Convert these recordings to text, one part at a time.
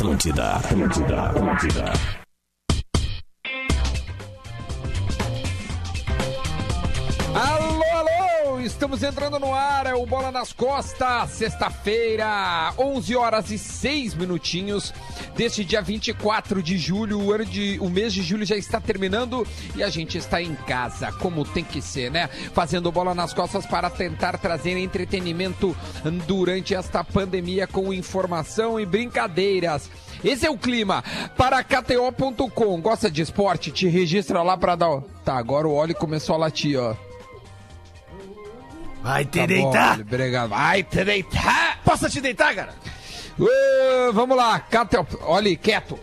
Atlântida, Atlântida, Atlântida. Alô, alô! Estamos entrando no ar, é o Bola nas Costas, sexta-feira, 11 horas e 6 minutinhos deste dia 24 de julho. O, ano de, o mês de julho já está terminando e a gente está em casa, como tem que ser, né? Fazendo Bola nas Costas para tentar trazer entretenimento durante esta pandemia com informação e brincadeiras. Esse é o clima para KTO.com. Gosta de esporte? Te registra lá para dar. Tá, agora o óleo começou a latir, ó. Vai te Tá bom, deitar. Oli, Obrigado. Vai te deitar. Posso te deitar, cara? Uh, vamos lá, KTO. Olha, quieto.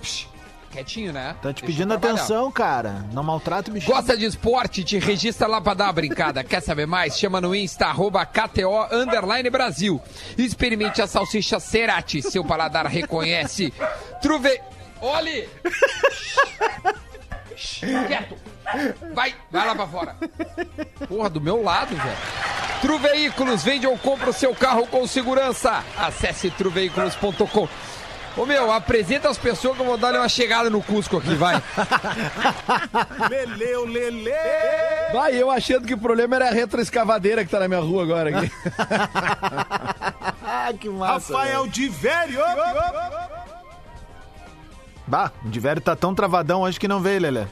Psh, Quietinho, né? Tá te Deixa pedindo atenção, cara. Não maltrata o bicho. Gosta de esporte? Te registra lá pra dar uma brincada. Quer saber mais? Chama no Insta, arroba KTO Underline Brasil. Experimente a salsicha Cerati. Seu paladar reconhece. Truve... Olhe! Quieto! Vai, vai lá pra fora. Porra, do meu lado, velho. Tru Veículos, vende ou compra o seu carro com segurança. Acesse truveículos.com. Ô meu, apresenta as pessoas que eu vou dar uma chegada no Cusco aqui, vai. Leleu, lele. Vai, eu achando que o problema era a retroescavadeira que tá na minha rua agora aqui. Ah, que massa. Rafael de velho. Bah, o de velho tá tão travadão hoje que não veio, Lelê.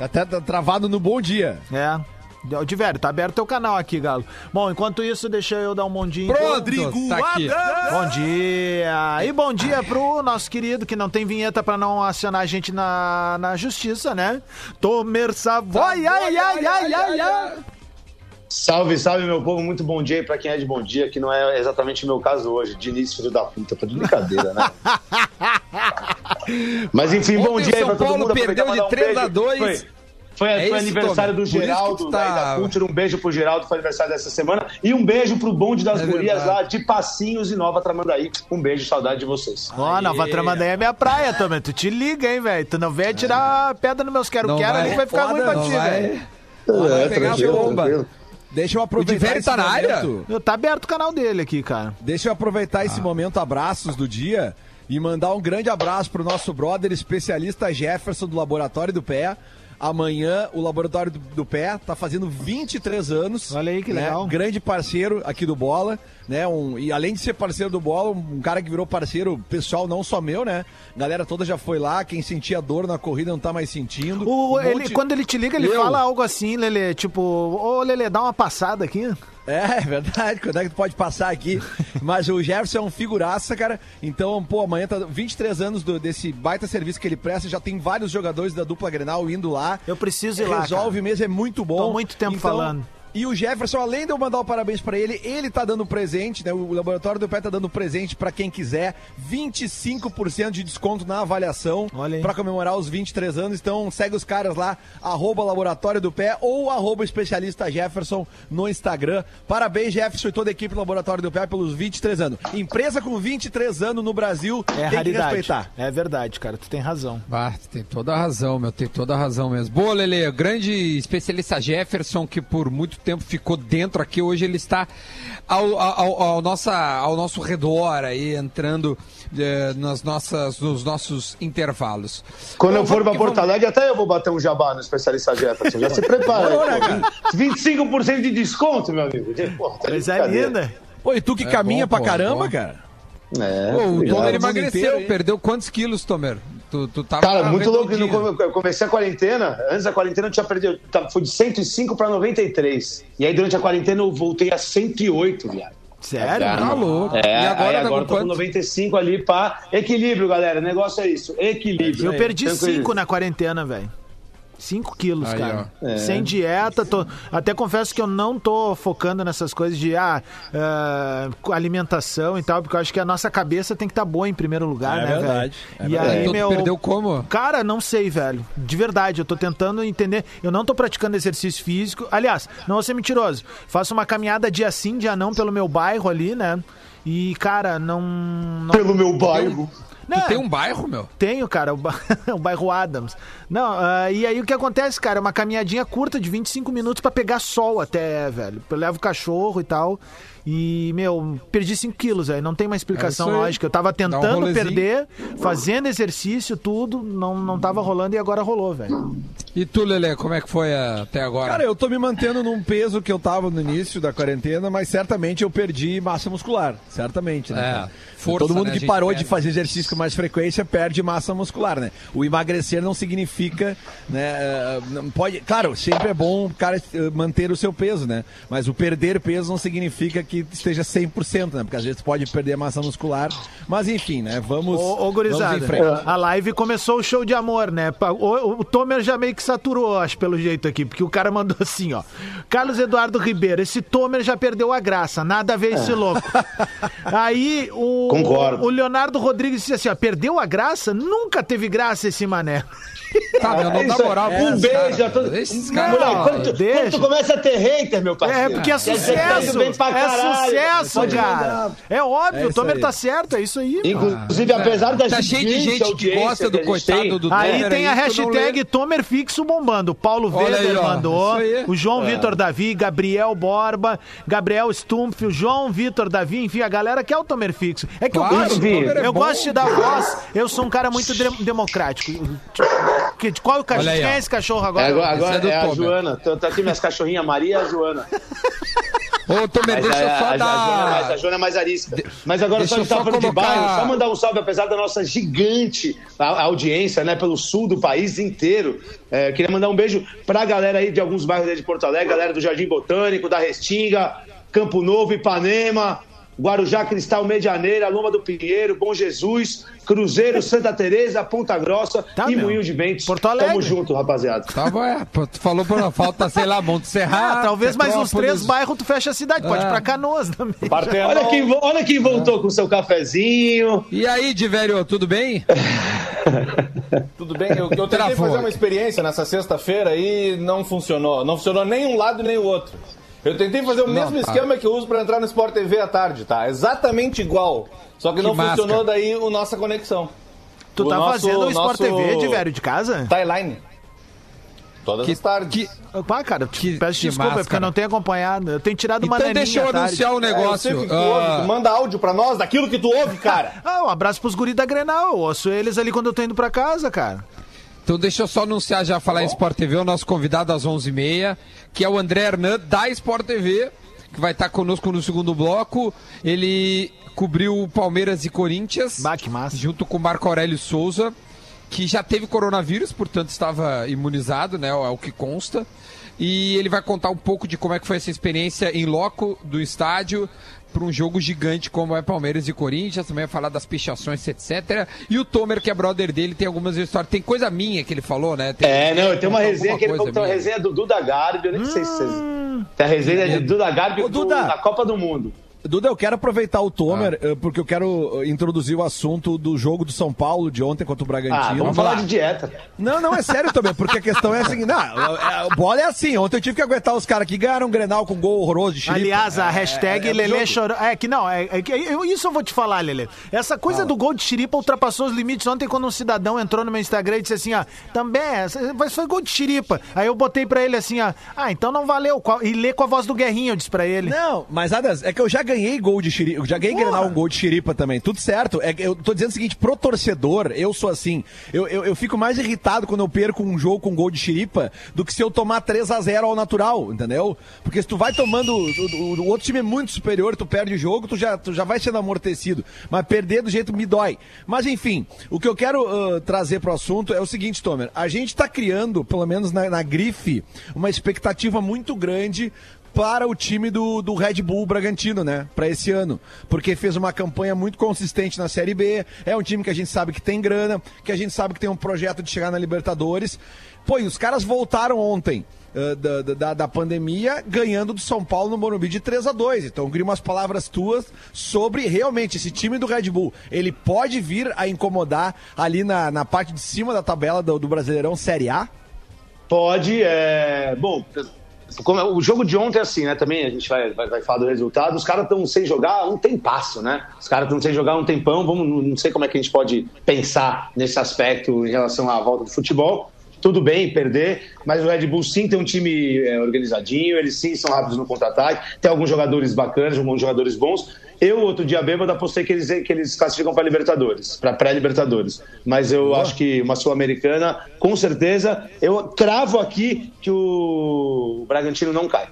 Tá até tá travado no bom dia. É. De velho, tá aberto teu canal aqui, Galo. Bom, enquanto isso, deixa eu dar um mondinho. Pronto, Rodrigo tá aqui. Bom dia! E bom dia pro nosso querido que não tem vinheta pra não acionar a gente na, na justiça, né? Tomer Savoy, ai, ai, ai, ai, ai. Salve, salve, meu povo. Muito bom dia aí pra quem é de bom dia, que não é exatamente o meu caso hoje. Diniz, filho da puta. Tá de brincadeira, né? Mas enfim, bom Ontem dia aí pra todo Paulo mundo. perdeu Aproveitar de e mandar 3 a 2. Foi, foi, É foi aniversário do que Geraldo, tá- da, da Cultura. Um beijo pro Geraldo, foi aniversário dessa semana. E um beijo pro bonde das É gurias verdade. lá de Passinhos e Nova Tramandaí. Um beijo, saudade de vocês. Ó, Nova Tramandaí é minha praia, Tomer. Tu te liga, hein, velho? Tu não vem tirar pedra nos meus quero-quero, ali vai ficar ruim pra ti, velho. Vai pegar a bomba. Deixa eu O aproveitar Diverio esse tá na área? momento. Tá aberto o canal dele aqui, cara. Deixa eu aproveitar esse momento abraços do dia e mandar um grande abraço pro nosso brother especialista Jefferson do Laboratório do Pé. Amanhã o Laboratório do, do Pé tá fazendo 23 anos. Olha aí que né? legal. Grande parceiro aqui do Bola, né? Um, e além de ser parceiro do Bola, um cara que virou parceiro pessoal não só meu, né? Galera toda já foi lá, quem sentia dor na corrida não tá mais sentindo. O, Um ele, monte- Quando ele te liga, ele Eu? fala algo assim, Lele, tipo, ô Lele, dá uma passada aqui. É, é verdade, quando é que tu pode passar aqui? Mas o Jefferson é um figuraça, cara. Então, pô, amanhã tá 23 anos do- desse baita serviço que ele presta, já tem vários jogadores da dupla Grenal indo lá. Eu preciso ir lá, Resolve mesmo, é muito bom. Tô muito tempo falando. E o Jefferson, além de eu mandar o parabéns pra ele, ele tá dando presente, né? O Laboratório do Pé tá dando presente pra quem quiser. 25% de desconto na avaliação pra comemorar os 23 anos. Então segue os caras lá, arroba Laboratório do Pé ou arroba especialista Jefferson no Instagram. Parabéns, Jefferson e toda a equipe do Laboratório do Pé pelos 23 anos. Empresa com 23 anos no Brasil É tem que raridade. respeitar. É verdade, cara, tu tem razão. Ah, tem toda a razão, meu, tem toda a razão mesmo. Boa, Lele, grande especialista Jefferson, que por muito tempo ficou dentro aqui, hoje ele está ao, ao, ao nossa, ao nosso redor aí, entrando eh, nas nossas, nos nossos intervalos. Quando Bom, eu for vamos pra que Porto vamos. Alegre, até eu vou bater um jabá no especialista Jefferson. Já se prepara. aí, pô. 25% de desconto, meu amigo. Pô, tá brincadeira. linda. Pô, e tu que É caminha bom, pra pô, caramba, bom. cara? É, Pô, o. Tomer emagreceu, inteiro, perdeu quantos quilos, Tomer? Tu, tu tava Cara, muito louco. Eu comecei a quarentena. Antes da quarentena eu tinha perdido. tá, Fui de 105 para 93. E aí durante a quarentena eu voltei a 108, viado. Sério? Tá louco. É, e agora, aí tá agora com tô com quanto? 95 ali pra equilíbrio, galera. O negócio é isso. Equilíbrio. Eu perdi Tranquilo. 5 na quarententha, velho. 5 quilos, Aí, cara. É. Sem dieta. tô- Até confesso que eu não tô focando nessas coisas de ah, ah, alimentação e tal, porque eu acho que a nossa cabeça tem que estar boa em primeiro lugar, É né, velho? verdade, é e verdade. aí, Então meu. perdeu como? Cara, não sei, velho. De verdade, eu tô tentando entender. Eu não tô praticando exercício físico. Aliás, não vou ser mentiroso. Faço uma caminhada dia sim, dia não pelo meu bairro ali, né? E, cara, não. não Pelo meu bairro. Não, Tu tem um bairro, meu? Tenho, cara, o, ba... o bairro Adams. Não, ah, e aí o que acontece, cara? É uma caminhadinha curta de 25 minutos pra pegar sol até, velho. Eu levo o cachorro e tal. E, meu, perdi 5 quilos, aí não tem uma explicação É lógica. Eu tava um tentando rolezinho. perder, fazendo exercício, tudo, não, não tava rolando e agora rolou, velho. E tu, Lelê, como é que foi até agora? Cara, eu tô me mantendo num peso que eu tava no início da quarentena, mas certamente eu perdi massa muscular. Certamente, né? É, cara? força, Todo mundo né, que parou perde. de fazer exercício com mais frequência perde massa muscular, né? O emagrecer não significa, né? eh, não Pode, claro, sempre é bom o cara eh, manter o seu peso, né? Mas o perder peso não significa que esteja 100%, né? Porque às vezes pode perder massa muscular. Mas enfim, né? Vamos, Ô, ô vamos gurizada, em frente. a live começou o show de amor, né? O, o Tomer já meio que saturou, acho, pelo jeito aqui, porque o cara mandou assim, ó. Carlos Eduardo Ribeiro, esse Tomer já perdeu a graça, nada a ver esse louco. Aí o, Concordo. o Leonardo Rodrigues disse assim, ó, perdeu a graça? Nunca teve graça esse mané. Tá, meu, não É aí. moral pra Um beijo a todos. Esses Não, caras... moleque, quando, tu, quando tu começa a ter hater, meu parceiro. É, porque é dizer que tá sucesso, é sucesso, cara. É óbvio, É o Tomer aí. tá certo, é isso aí. Inclusive, apesar da Tá cheio de gente que gosta do coitado do Aí Tomer tem a hashtag lê. Fixo bombando. O Paulo Olha Weber aí, ó. mandou. O João Vitor Davi, Gabriel Borba, Gabriel Stumpf, o João Vitor Davi, enfim, a galera quer o Tomer Fixo. É que Claro, eu gosto, é eu bom. gosto de dar voz. Eu sou um cara muito de- democrático. Que- Qual é o cachorro? Quem é esse cachorro É, agora? agora agora Esse é do é, a Tomer. Joana. Tô, tô aqui minhas cachorrinhas, Maria e a Joana. Ô, Tomer, Mas deixa eu a, só a, a, Joana é mais, a dar... Joana é mais arisca. Mas agora deixa só a eu gente tá só falando de colocar- bairro. Só mandar um salve, apesar da nossa gigante a audiência, né? Pelo sul do país inteiro. É, queria mandar um beijo pra galera aí de alguns bairros de Porto Alegre, galera do Jardim Botânico, da Restinga, Campo Novo, Ipanema. Guarujá, Cristal, Medianeira, Loma do Pinheiro, Bom Jesus, Cruzeiro, Santa Teresa, Ponta Grossa Tá, e meu. Moinho de Ventos. Porto Alegre. Tamo junto, rapaziada. Tá, bom, é, tu falou por falta, sei lá, Monte Serrato, Ah, talvez mais uns três bairros tu fecha a cidade. Pode ir É. pra Canoas também. Olha quem, olha quem voltou com seu cafezinho. E aí, Diverio, tudo bem? Tudo bem, eu, eu tentei Travou. fazer uma experiência nessa sexta-feira e não funcionou. Não funcionou nem um lado nem o outro. Eu tentei fazer o mesmo tá. esquema que eu uso pra entrar no Sport TV à tarde, tá? Exatamente igual. Só que, não máscara. funcionou daí a nossa conexão. Tu O tá nosso- fazendo o Sport nosso- TV de velho de casa? Timeline. Todas Que- as tardes. que- Pá, cara, Que- peço que desculpa, é porque máscara. eu não tenho acompanhado. Eu tenho tirado uma Então deixa eu anunciar um É, eu sei negócio. o que tu Ah, ouve. Tu manda áudio pra nós daquilo que tu ouve, cara. Ah, um abraço pros guris da Grenal. Eu ouço eles ali quando eu tô indo pra casa, cara. Então deixa eu só anunciar, já falar em Sport TV, o nosso convidado às 11h30, que é o André Hernan, da Sport TV, que vai estar conosco no segundo bloco. Ele cobriu Palmeiras e Corinthians, Bah, junto com o Marco Aurélio Souza, que já teve coronavírus, portanto estava imunizado, né, é o que consta. E ele vai contar um pouco de como é que foi essa experiência em loco do estádio para um jogo gigante como é Palmeiras e Corinthians, também vai falar das pichações, etc. E o Tomer, que é brother dele, tem algumas histórias. Tem coisa minha que ele falou, né? Tem, É, não, tem uma resenha que ele falou tem uma resenha do Duda Garbi, eu nem sei se vocês. Tem a resenha de Duda Garbi Ô, do- Duda. na Copa do Mundo. Duda, eu quero aproveitar o Tomer, Ah. eh, porque eu quero eh, introduzir o assunto do jogo do São Paulo de ontem contra o Ah, Bragantino. vamos falar de dieta. Não, não, é sério também, porque a questão é a seguinte: não, é- é- bola é assim. Ontem eu tive que aguentar os caras que ganharam um Grenal com gol horroroso de Chile. Aliás, a É, hashtag é do Lelê jogo. chorou. É que não, é, é que eu- isso eu vou te falar, Lelê. Essa coisa do gol de Chiripa ultrapassou os limites ontem quando um cidadão entrou no meu Instagram e disse assim, ó, também, é, mas foi gol de Chiripa. Aí eu botei pra ele assim, ó, ah, então não valeu. Qual- E lê com a voz do Guerrinho, eu disse pra ele. Não, mas Adas, é que eu já ganhei gol de xiripa, eu já ganhei Porra. Um gol de xiripa também, tudo certo. É eu tô dizendo o seguinte, pro torcedor, eu sou assim, eu, eu, eu fico mais irritado quando eu perco um jogo com gol de xiripa do que se eu tomar 3 a 0 ao natural, entendeu? Porque se tu vai tomando, o, o- o outro time é muito superior, tu perde o jogo, tu já, tu já vai sendo amortecido. Mas perder do jeito me dói. Mas enfim, o que eu quero ah, trazer pro assunto é o seguinte, Tomer, a gente tá criando, pelo menos na, na grife, uma expectativa muito grande para o time do, do Red Bull Bragantino, né? Para esse ano. Porque fez uma campanha muito consistente na Série B. É um time que a gente sabe que tem grana, que a gente sabe que tem um projeto de chegar na Libertadores. Pô, e os caras voltaram ontem. eh, Da, da, da pandemia, ganhando do São Paulo no Morumbi de 3 a 2 Então, queria umas palavras tuas sobre realmente esse time do Red Bull. Ele pode vir a incomodar ali na, na parte de cima da tabela do, do Brasileirão Série A? Pode, é. Bom, o jogo de ontem é assim, né? Também a gente vai, vai, vai falar do resultado. Os caras estão sem jogar um tempasso, né? Os caras estão sem jogar um tempão. Vamos, não- não sei como é que a gente pode pensar nesse aspecto em relação à volta do futebol. Tudo bem perder, mas o Red Bull sim tem um time é, organizadinho, eles sim são rápidos no contra-ataque, tem alguns jogadores bacanas, alguns jogadores bons. Eu, outro dia bêbado, apostei que eles, que eles classificam para Libertadores, para pré-Libertadores. Mas eu acho que uma Sul-Americana, com certeza, eu cravo aqui que o Bragantino não cai.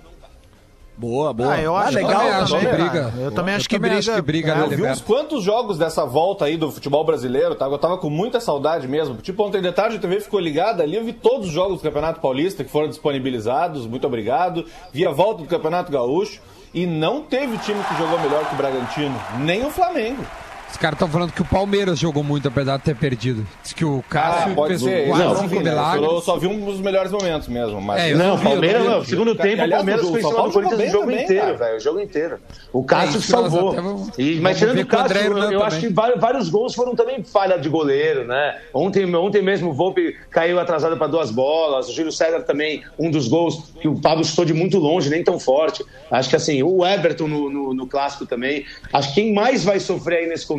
Boa, boa. Ah, eu acho Eu legal. também acho que briga. Eu também acho que briga- acho que briga, É, né, Eu vi uns quantos jogos dessa volta aí do futebol brasileiro, tá? Eu tava com muita saudade mesmo. Tipo, ontem de tarde a TV ficou ligada ali, eu vi todos os jogos do Campeonato Paulista que foram disponibilizados, muito obrigado. Vi a volta do Campeonato Gaúcho e não teve time que jogou melhor que o Bragantino, nem o Flamengo. Os caras estão falando que o Palmeiras jogou muito, apesar de ter perdido. Diz que o Ah, Cássio pode fez ser. quatro, Não, cinco milagres. Eu só vi um dos melhores momentos mesmo. Mas... É, eu Não, vi, eu Palmeiras, não. Segundo tempo, o Aliás, Palmeiras o São cima Paulo do jogou Corinthians bem o jogo também, inteiro, cara. velho. O jogo inteiro. O É Cássio nós salvou. vamos- E, mas tirando o o Cássio, Hernan eu acho que vários, vários gols foram também falha de goleiro, né? Ontem, ontem mesmo o Volpe caiu atrasado para duas bolas. O Júlio César também, um dos gols que o Pablo chutou de muito longe, nem tão forte. Acho que assim, o Everton no, no, no clássico também. Acho que quem mais vai sofrer aí nesse começo.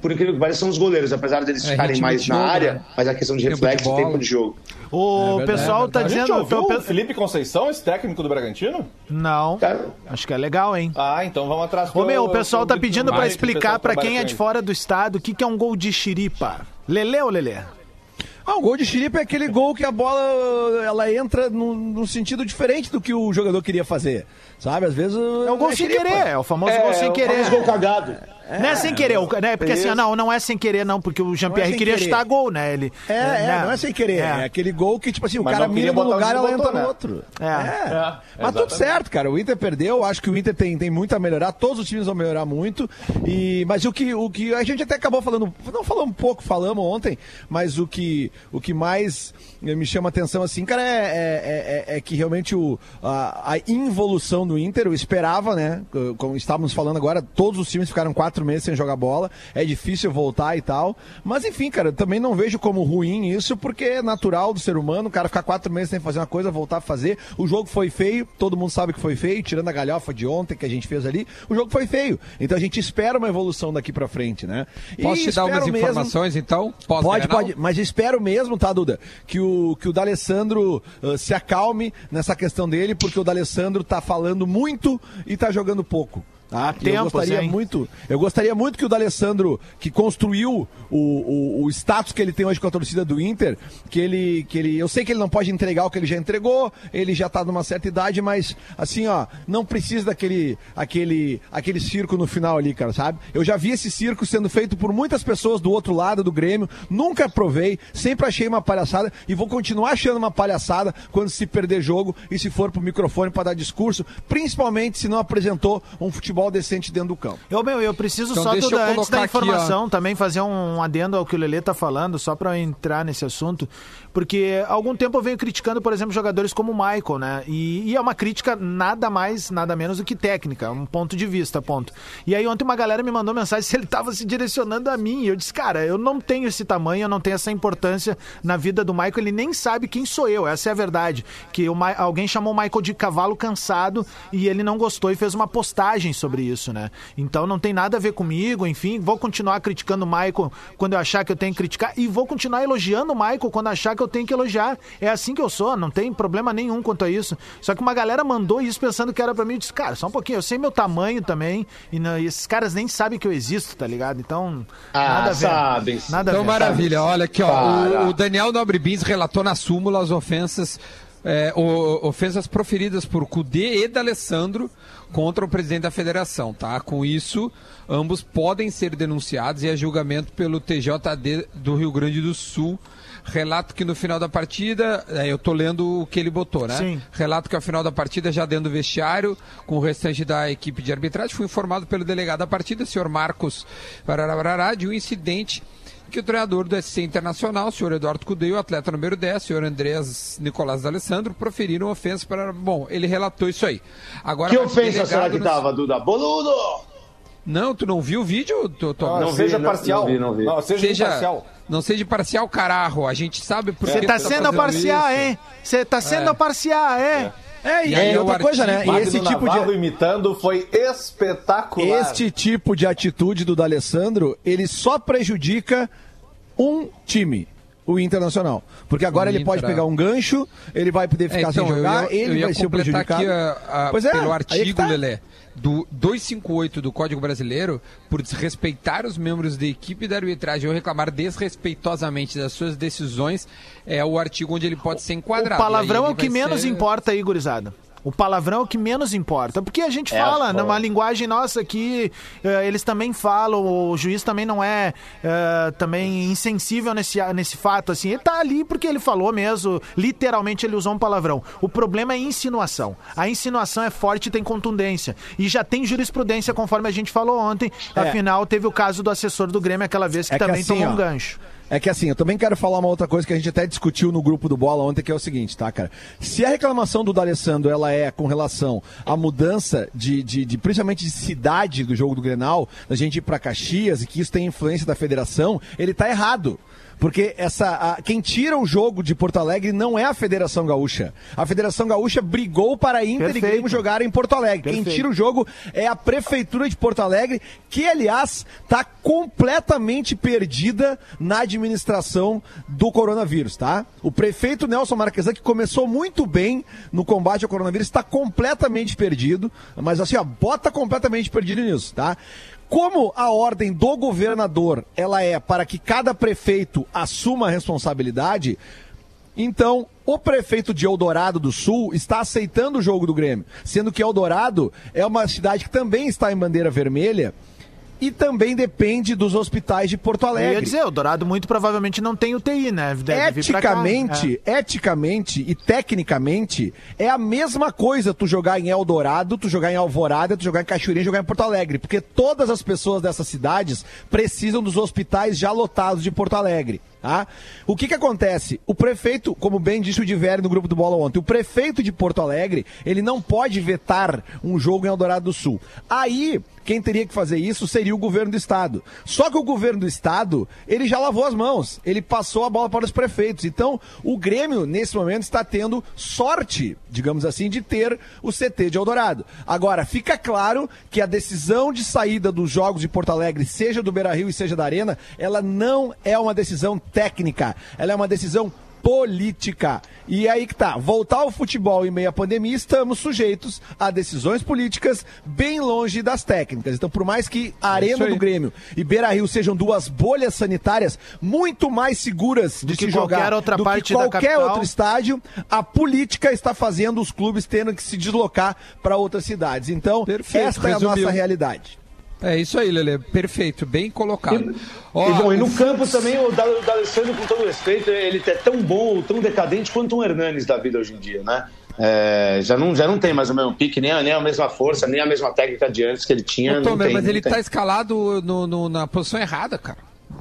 Por incrível que pareça, são os goleiros, apesar deles É, ficarem mais na jogo, área, né? mas a questão de Tempo de reflexo e tempo de jogo. O verdade, pessoal é tá A gente dizendo. ouviu tô- o Felipe Conceição, esse técnico do Bragantino? Não. Cara, Acho que é legal, hein? Ah, então vamos atrás. Ô, meu, o pessoal tá pedindo o explicar trabalha quem é de fora do estado o que, que é um gol de xiripa. Lele ou Lelê? Ah, o gol de Chiripa é aquele gol que a bola ela entra num, num sentido diferente do que o jogador queria fazer. Sabe? Às vezes. É o gol sem querer, é o famoso gol sem o querer. famoso gol cagado. Não é sem querer, né? Porque assim, não, não é sem querer, não, porque o Jean-Pierre sem queria querer. chutar gol, né? Ele, É, é, né? não é sem querer. É, É. aquele gol que, tipo assim, o Mas cara mira no lugar e ela entra no né? outro. É. Mas tudo certo, cara. O Inter perdeu, acho que o Inter tem, tem muito a melhorar, todos os times vão melhorar muito. E, mas o que, o que a gente até acabou falando, não falamos um pouco, falamos ontem, mas o que, o que mais eh, me chama atenção, assim, cara, é, é, é- é que realmente o, a, a involução do Inter, eu esperava, né? Como estávamos falando agora, todos os times ficaram quatro meses sem jogar bola, é difícil voltar e tal. Mas enfim, cara, também não vejo como ruim isso, porque é natural do ser humano, o cara ficar quatro meses sem fazer uma coisa, voltar a fazer. O jogo foi feio, todo mundo sabe que foi feio, tirando a galhofa de ontem que a gente fez ali, o jogo foi feio. Então a gente espera uma evolução daqui pra frente, né? E Posso te dar umas mesmo- informações, então? Pós Pode, Grenal? pode, mas espero mesmo, tá, Duda, que o, que o D'Alessandro uh, se acalme nessa questão dele, porque o D'Alessandro tá falando muito e tá jogando pouco. E eu tempos, gostaria hein? muito, eu gostaria muito que o D'Alessandro, que construiu o, o, o status que ele tem hoje com a torcida do Inter, que ele, que ele, eu sei que ele não pode entregar o que ele já entregou, ele já tá numa certa idade, mas assim, ó, não precisa daquele, aquele, aquele circo no final ali, cara, sabe? Eu já vi esse circo sendo feito por muitas pessoas do outro lado do Grêmio, nunca provei, sempre achei uma palhaçada e vou continuar achando uma palhaçada quando se perder jogo e se for pro microfone para dar discurso, principalmente se não apresentou um futebol decente dentro do campo. Eu, meu, eu preciso Então só, deixa Duda, eu antes da aqui, informação, também fazer um adendo ao que o Lelê tá falando, só eu entrar nesse assunto, porque há algum tempo eu venho criticando, por exemplo, jogadores como o Michael, né? E, e é uma crítica nada mais, nada menos do que técnica, um ponto de vista, ponto. E aí ontem uma galera me mandou mensagem se ele tava se direcionando a mim, e eu disse, cara, eu não tenho esse tamanho, eu não tenho essa importância na vida do Michael, ele nem sabe quem sou eu, essa é a verdade. Que o alguém chamou o Michael de cavalo cansado e ele não gostou e fez uma postagem sobre isso, né? Então não tem nada a ver comigo, enfim, vou continuar criticando o Michael quando eu achar que eu tenho que criticar e vou continuar elogiando o Michael quando achar que eu tenho que elogiar. É assim que eu sou, não tem problema nenhum quanto a isso. Só que uma galera mandou isso pensando que era pra mim, eu disse, cara, só um pouquinho, eu sei meu tamanho também e, não- e esses caras nem sabem que eu existo, tá ligado? Então, Ah, nada a ver. sabem sim. Nada a Então, ver. maravilha. Olha aqui, ó. Para. O, o Daniel Nobre Bins relatou na súmula as ofensas. é, o- ofensas proferidas por Cudê e D'Alessandro contra o presidente da federação, tá? Com isso, ambos podem ser denunciados e a julgamento pelo TJD do Rio Grande do Sul. Relato que no final da partida, é, eu tô lendo o que ele botou, né? Sim. Relato que ao final da partida, já dentro do vestiário, com o restante da equipe de arbitragem, fui informado pelo delegado da partida, senhor Marcos Barararará, de um incidente que o treinador do SC Internacional, o senhor Eduardo Cudê, o atleta número 10, o senhor Andreas Nicolás D'Alessandro, proferiram ofensa para... Bom, ele relatou isso aí. Agora, Que ofensa será que no- tava, Duda? Boludo! Não, tu não viu o vídeo, tu, tu... Não, Não vi, seja não- parcial. não vi, não vi. seja, seja imparcial. Não seja parcial, cararro. A gente sabe por Você que tá tu sendo fazendo parcial, isso. hein? Você tá sendo É. parcial, hein? É, e, E aí e outra coisa, né? E esse tipo Navarro de. imitando foi espetacular. Este tipo de atitude do D'Alessandro, ele só prejudica um time. O Internacional. Porque agora O ele pode Inter, pegar é. um gancho, ele vai poder É, ficar então, sem eu jogar, ia, eu ele ia vai ser o prejudicado. aqui a- a- Pois é, pelo artigo, tá. Lelé, do 258 do Código Brasileiro, por desrespeitar os membros da equipe da arbitragem ou reclamar desrespeitosamente das suas decisões, é o artigo onde ele pode ser O enquadrado. palavrão Aí é o que menos ser- importa aí, gurizada. O palavrão é o que menos importa. Porque a gente É, fala numa linguagem nossa que eh, eles também falam, o juiz também não é eh, também insensível nesse, nesse fato, assim. Ele tá ali porque ele falou mesmo, literalmente ele usou um palavrão. O problema é a insinuação. A insinuação é forte e tem contundência. E já tem jurisprudência, conforme a gente falou ontem. É. Afinal, teve o caso do assessor do Grêmio aquela vez que É que também assim, tomou um ó, gancho. É que assim, eu também quero falar uma outra coisa que a gente até discutiu no grupo do Bola ontem, que é o seguinte, tá, cara? Se a reclamação do D'Alessandro, ela é com relação à mudança de, de, de- principalmente de cidade do jogo do Grenal, da gente ir pra Caxias e que isso tem influência da federação, ele tá errado. Porque essa, a- quem tira o jogo de Porto Alegre não é a Federação Gaúcha. A Federação Gaúcha brigou para a Inter e Perfeito. Grêmio jogarem em Porto Alegre. Quem Perfeito. tira o jogo é a Prefeitura de Porto Alegre, que, aliás, está completamente perdida na administração do coronavírus, tá? O prefeito Nelson Marquesan, que começou muito bem no combate ao coronavírus, está completamente perdido, mas assim, ó, bota completamente perdido nisso, tá? Como a ordem do governador, ela é para que cada prefeito assuma a responsabilidade, então, o prefeito de Eldorado do Sul está aceitando o jogo do Grêmio, sendo que Eldorado é uma cidade que também está em bandeira vermelha e também depende dos hospitais de Porto Eu ia Alegre. dizer, o Dourado muito provavelmente não tem UTI, né? Deve pra cá. Eticamente, eticamente e tecnicamente, é a mesma coisa tu jogar em Eldorado, tu jogar em Alvorada, tu jogar em Cachoeirinha, jogar em Porto Alegre, porque todas as pessoas dessas cidades precisam dos hospitais já lotados de Porto Alegre. Tá? O que que acontece? O prefeito, como bem disse o Diverio no grupo do Bola ontem, o prefeito de Porto Alegre, ele não pode vetar um jogo em Eldorado do Sul. Aí, quem teria que fazer isso seria o governo do estado. Só que o governo do estado, ele já lavou as mãos, ele passou a bola para os prefeitos. Então, o Grêmio, nesse momento, está tendo sorte, digamos assim, de ter o CT de Eldorado. Agora, fica claro que a decisão de saída dos jogos de Porto Alegre, seja do Beira Rio e seja da Arena, ela não é uma decisão técnica, ela é uma decisão política. E aí que tá, voltar ao futebol em meio à pandemia, estamos sujeitos a decisões políticas bem longe das técnicas. Então, por mais que a Arena aí. do Grêmio e Beira Rio sejam duas bolhas sanitárias muito mais seguras de se qualquer jogar outra do parte que qualquer outro estádio, a política está fazendo os clubes tendo que se deslocar para outras cidades. Então, Perfeito, esta é a resumiu. nossa realidade. É isso aí, Lele. Perfeito, bem colocado. Ó, E, bom, e no campo também o Da- o D'Alessandro, com todo respeito, ele é tão bom, tão decadente quanto um Hernanes da vida hoje em dia, né? É, já, não, já não tem mais o mesmo pique, nem a, nem a mesma força, nem a mesma técnica de antes que ele tinha. Tem, mas ele tem. tá escalado no- no- na posição errada, cara.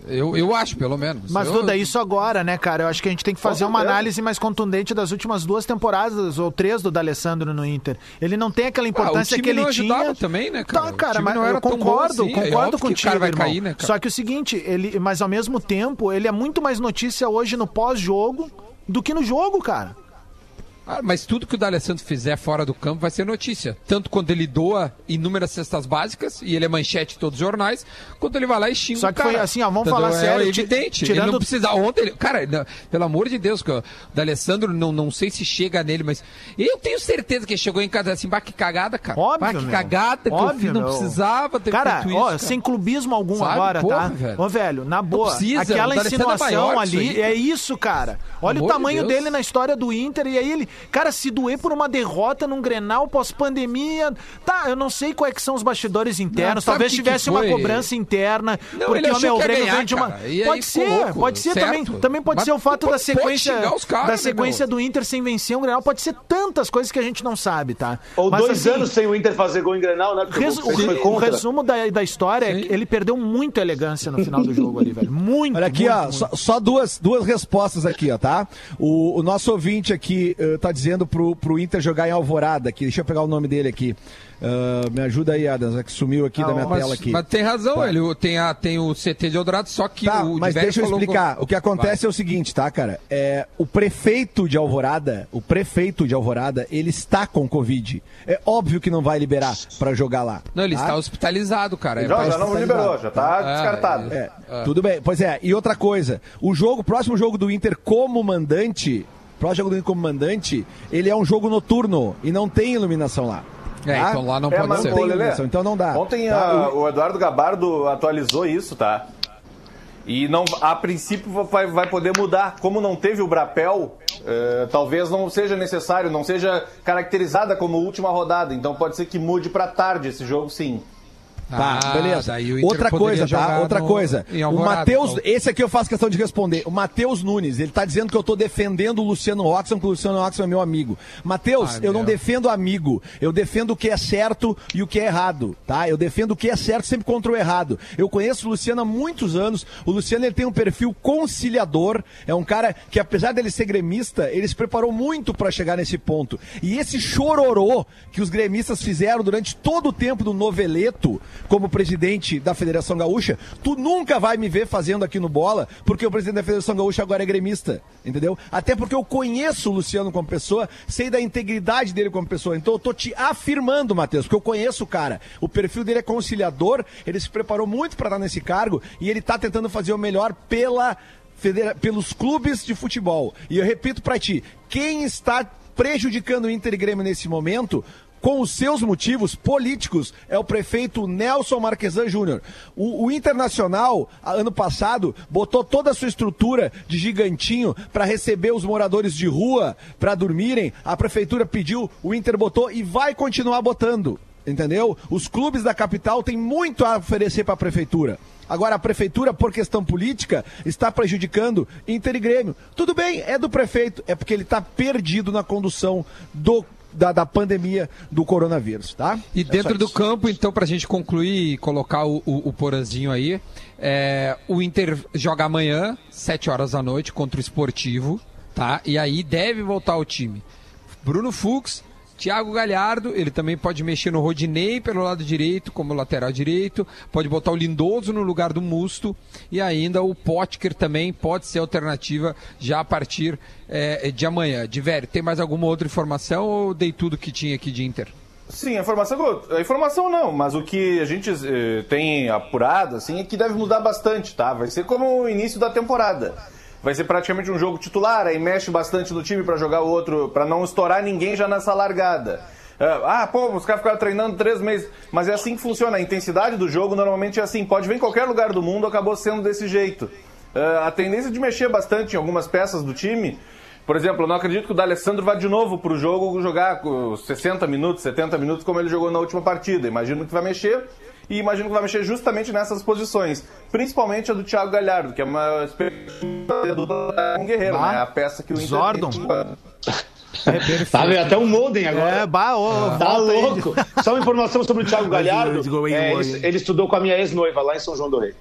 Eu, eu acho, pelo menos. Mas, eu, Duda, isso agora, né, cara? Eu acho que a gente tem que fazer uma análise mais contundente das últimas duas temporadas, ou três do D'Alessandro no Inter. Ele não tem aquela importância Ah, o time que ele não tinha. também, né, cara? Tá, cara, mas eu concordo, assim. É concordo o contigo, cara vai irmão. cair, né, cara? Só que o seguinte, ele, mas ao mesmo tempo, ele é muito mais notícia hoje no pós-jogo do que no jogo, cara. Ah, mas tudo que o D'Alessandro fizer fora do campo vai ser notícia. Tanto quando ele doa inúmeras cestas básicas, e ele é manchete de todos os jornais, quanto ele vai lá e xinga Só que foi assim, ó, vamos Entendeu? falar sério, É evidente. tirando- Ele não precisa... Ontem, ele... cara, não, pelo amor de Deus, o D'Alessandro, não, não sei se chega nele, mas eu tenho certeza que ele chegou em casa assim, bah, que cagada, cara. Óbvio, bah, que meu. cagada, que eu Óbvio, fiz, não meu. precisava ter Cara, feito isso, ó, cara. sem clubismo algum Sabe? agora, Porra, tá? velho. Ô, velho, na boa. precisa, aquela é insinuação maior que isso ali, cara. é isso, cara. Olha o de tamanho Deus. dele na história do Inter. E aí ele, cara, se doer por uma derrota num Grenal pós-pandemia. Tá, eu não sei quais que são os bastidores internos. sabe Talvez que que tivesse uma cobrança interna. Não, porque, ele ó, achou meu, o que ia Grêmio ganhar, vem de uma. aí Pode ser, louco, pode ser também. Também pode Mas ser o fato pode- da sequência. caras, da sequência meu? do Inter sem vencer um Grenal. Pode ser tantas coisas que a gente não sabe, tá? Ou Mas, dois assim, anos sem o Inter fazer gol em Grenal, né? Resu- o resumo da, da história é que ele perdeu muita elegância no final do jogo ali, velho. Muito, Olha aqui, muito, ó, muito. só, só duas, duas respostas aqui, ó, tá? O, o nosso ouvinte aqui eh, tá tá dizendo pro, pro Inter jogar em Alvorada aqui. Deixa eu pegar o nome dele aqui. Ah, me ajuda aí, Adams, é que sumiu aqui da minha mas, tela aqui. mas tem razão, ele tem, a, tem o CT de Eldorado, só que Tá, o mas Diverio deixa eu colocou- explicar. O que acontece é o seguinte, tá, cara? É, o prefeito de Alvorada, o prefeito de Alvorada, ele está com Covid. É óbvio que não vai liberar pra jogar lá. Não, ele tá? está hospitalizado, cara. É Já, pra já não liberou, já tá É, descartado. É, tudo bem. Pois é, e outra coisa, o jogo, o próximo jogo do Inter como mandante, próximo jogo do Inter como mandante, ele é um jogo noturno e não tem iluminação lá. É, tá? então lá não É, pode mas, ser. ô, tem Lelê, iluminação, então não dá. Ontem Tá? a- o Eduardo Gabardo atualizou isso, tá? E não, a princípio vai, vai poder mudar. Como não teve o Brapel, eh, talvez não seja necessário, não seja caracterizada como última rodada. Então pode ser que mude pra tarde esse jogo, sim. Tá, Ah, beleza. Outra coisa, tá? Outra no- coisa. O Matheus, então. esse aqui eu faço questão de responder. O Matheus Nunes, ele tá dizendo que eu tô defendendo o Luciano Oxman, porque o Luciano Oxman é meu amigo. Matheus, Ai, eu não meu. defendo amigo. Eu defendo o que é certo e o que é errado, tá? Eu defendo o que é certo sempre contra o errado. Eu conheço o Luciano há muitos anos. O Luciano, ele tem um perfil conciliador. É um cara que, apesar dele ser gremista, ele se preparou muito pra chegar nesse ponto. E esse chororô que os gremistas fizeram durante todo o tempo do noveleto, como presidente da Federação Gaúcha, tu nunca vai me ver fazendo aqui no Bola, porque o presidente da Federação Gaúcha agora é gremista, entendeu? Até porque eu conheço o Luciano como pessoa, sei da integridade dele como pessoa. Então eu tô te afirmando, Matheus, porque eu conheço o cara. O perfil dele é conciliador, ele se preparou muito para estar nesse cargo e ele tá tentando fazer o melhor pela federa- pelos clubes de futebol. E eu repito pra ti, quem está prejudicando o Inter e Grêmio nesse momento com os seus motivos políticos, é o prefeito Nelson Marquesan Júnior. O, o Internacional, ano passado, botou toda a sua estrutura de gigantinho para receber os moradores de rua para dormirem. A prefeitura pediu, o Inter botou e vai continuar botando. Entendeu? Os clubes da capital têm muito a oferecer para a prefeitura. Agora, a prefeitura, por questão política, está prejudicando Inter e Grêmio. Tudo bem, é do prefeito, é porque ele está perdido na condução do, da, da pandemia do coronavírus, tá? E É dentro do campo, então, pra gente concluir e colocar o, o, o Porazinho aí, é, o Inter joga amanhã, 7 horas da noite, contra o Esportivo, tá? E aí deve voltar o time. Bruno Fux, Thiago Galhardo, ele também pode mexer no Rodinei pelo lado direito, como lateral direito, pode botar o Lindoso no lugar do Musto, e ainda o Potker também pode ser alternativa já a partir é, de amanhã. Diverio, tem mais alguma outra informação ou dei tudo que tinha aqui de Inter? Sim, a informação, a informação não, mas o que a gente eh, tem apurado assim, é que deve mudar bastante, tá? Vai ser como o início da temporada. Vai ser praticamente um jogo titular, aí mexe bastante no time para jogar o outro, para não estourar ninguém já nessa largada. Ah, pô, os caras ficaram treinando três meses. Mas é assim que funciona. A intensidade do jogo normalmente é assim. Pode vir em qualquer lugar do mundo, acabou sendo desse jeito. Ah, a tendência de mexer bastante em algumas peças do time. Por exemplo, eu não acredito que o D'Alessandro vá de novo pro jogo jogar com 60 minutos, 70 minutos, como ele jogou na última partida. Imagino que vai mexer. E imagino que vai mexer justamente nessas posições. Principalmente a do Thiago Galhardo, que é uma experiência do guerreiro, Bah. né? A peça que o Inter... Zordon. Tá vendo? Até um modem agora. É, bah, ô, Tá aí. louco. Só uma informação sobre o Thiago Galhardo. É, ele, ele estudou com a minha ex-noiva lá em São João do Rei.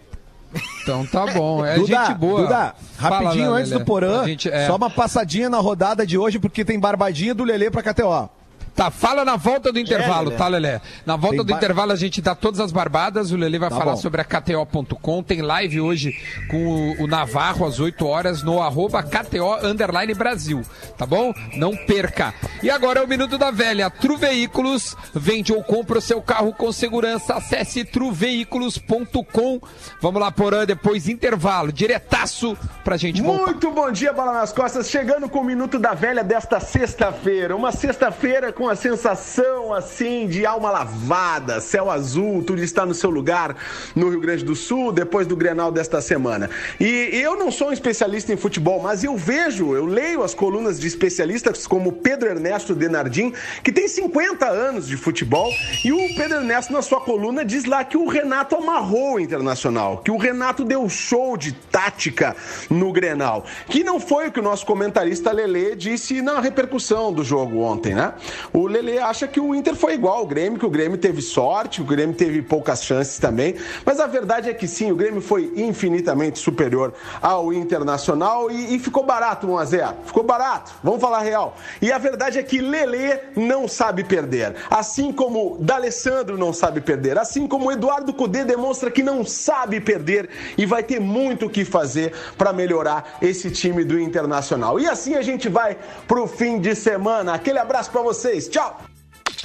Então tá bom, é Duda, gente boa. Duda, Fala, rapidinho Lelê. antes do Porã, gente- é. só uma passadinha na rodada de hoje, porque tem barbadinha do Lelê pra KTO. Tá, fala na volta do intervalo, Lelê. tá, Lelé? Na volta Tem do ba- intervalo a gente dá todas as barbadas, o Lelê vai Tá falar bom. sobre a KTO.com, tem live hoje com o, o Navarro às 8 horas no arroba KTO Underline Brasil, tá bom? Não perca. E agora é o Minuto da Velha, Tru Veículos, vende ou compra o seu carro com segurança, acesse truveículos.com. Vamos lá, Porã, depois intervalo, diretaço pra gente voltar. Muito bom dia, Bola nas Costas. Chegando com o Minuto da Velha desta sexta-feira. Uma sexta-feira com a sensação, assim, de alma lavada, céu azul, tudo está no seu lugar no Rio Grande do Sul, depois do Grenal desta semana. E eu não sou um especialista em futebol, mas eu vejo, eu leio as colunas de especialistas como Pedro Ernesto Denardim, que tem 50 anos de futebol, e o Pedro Ernesto, na sua coluna, diz lá que o Renato amarrou o Internacional, que o Renato deu show de tática no Grenal, que não foi o que o nosso comentarista Lele disse na repercussão do jogo ontem, né? O Lele acha que o Inter foi igual ao Grêmio, que o Grêmio teve sorte, o Grêmio teve poucas chances também. Mas a verdade é que sim, o Grêmio foi infinitamente superior ao Internacional e, e ficou barato 1 a 0 Ficou barato, vamos falar real. E a verdade é que Lele não sabe perder. Assim como D'Alessandro não sabe perder, assim como Eduardo Cudê demonstra que não sabe perder e vai ter muito o que fazer para melhorar esse time do Internacional. E assim a gente vai pro fim de semana. Aquele abraço para vocês. Tchau.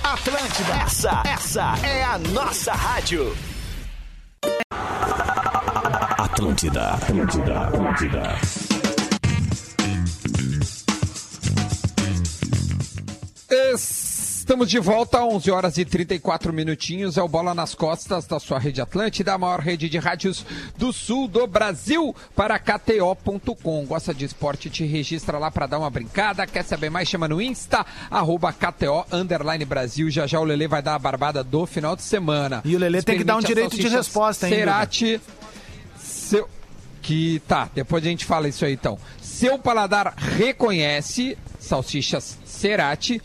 Atlântida, essa, essa é a nossa rádio. Atlântida, Atlântida, Atlântida. Estamos de volta, 11 horas e 34 minutinhos. É o Bola nas Costas da sua rede Atlântida, a maior rede de rádios do sul do Brasil, para KTO.com. Gosta de esporte? Te registra lá para dar uma brincada. Quer saber mais? Chama no Insta, arroba KTO, underline Brasil. Já já o Lele vai dar a barbada do final de semana. E o Lelê tem que dar um direito de resposta, hein, Cerati, seu... Que tá, depois a gente fala isso aí então. Seu paladar reconhece salsichas Cerati,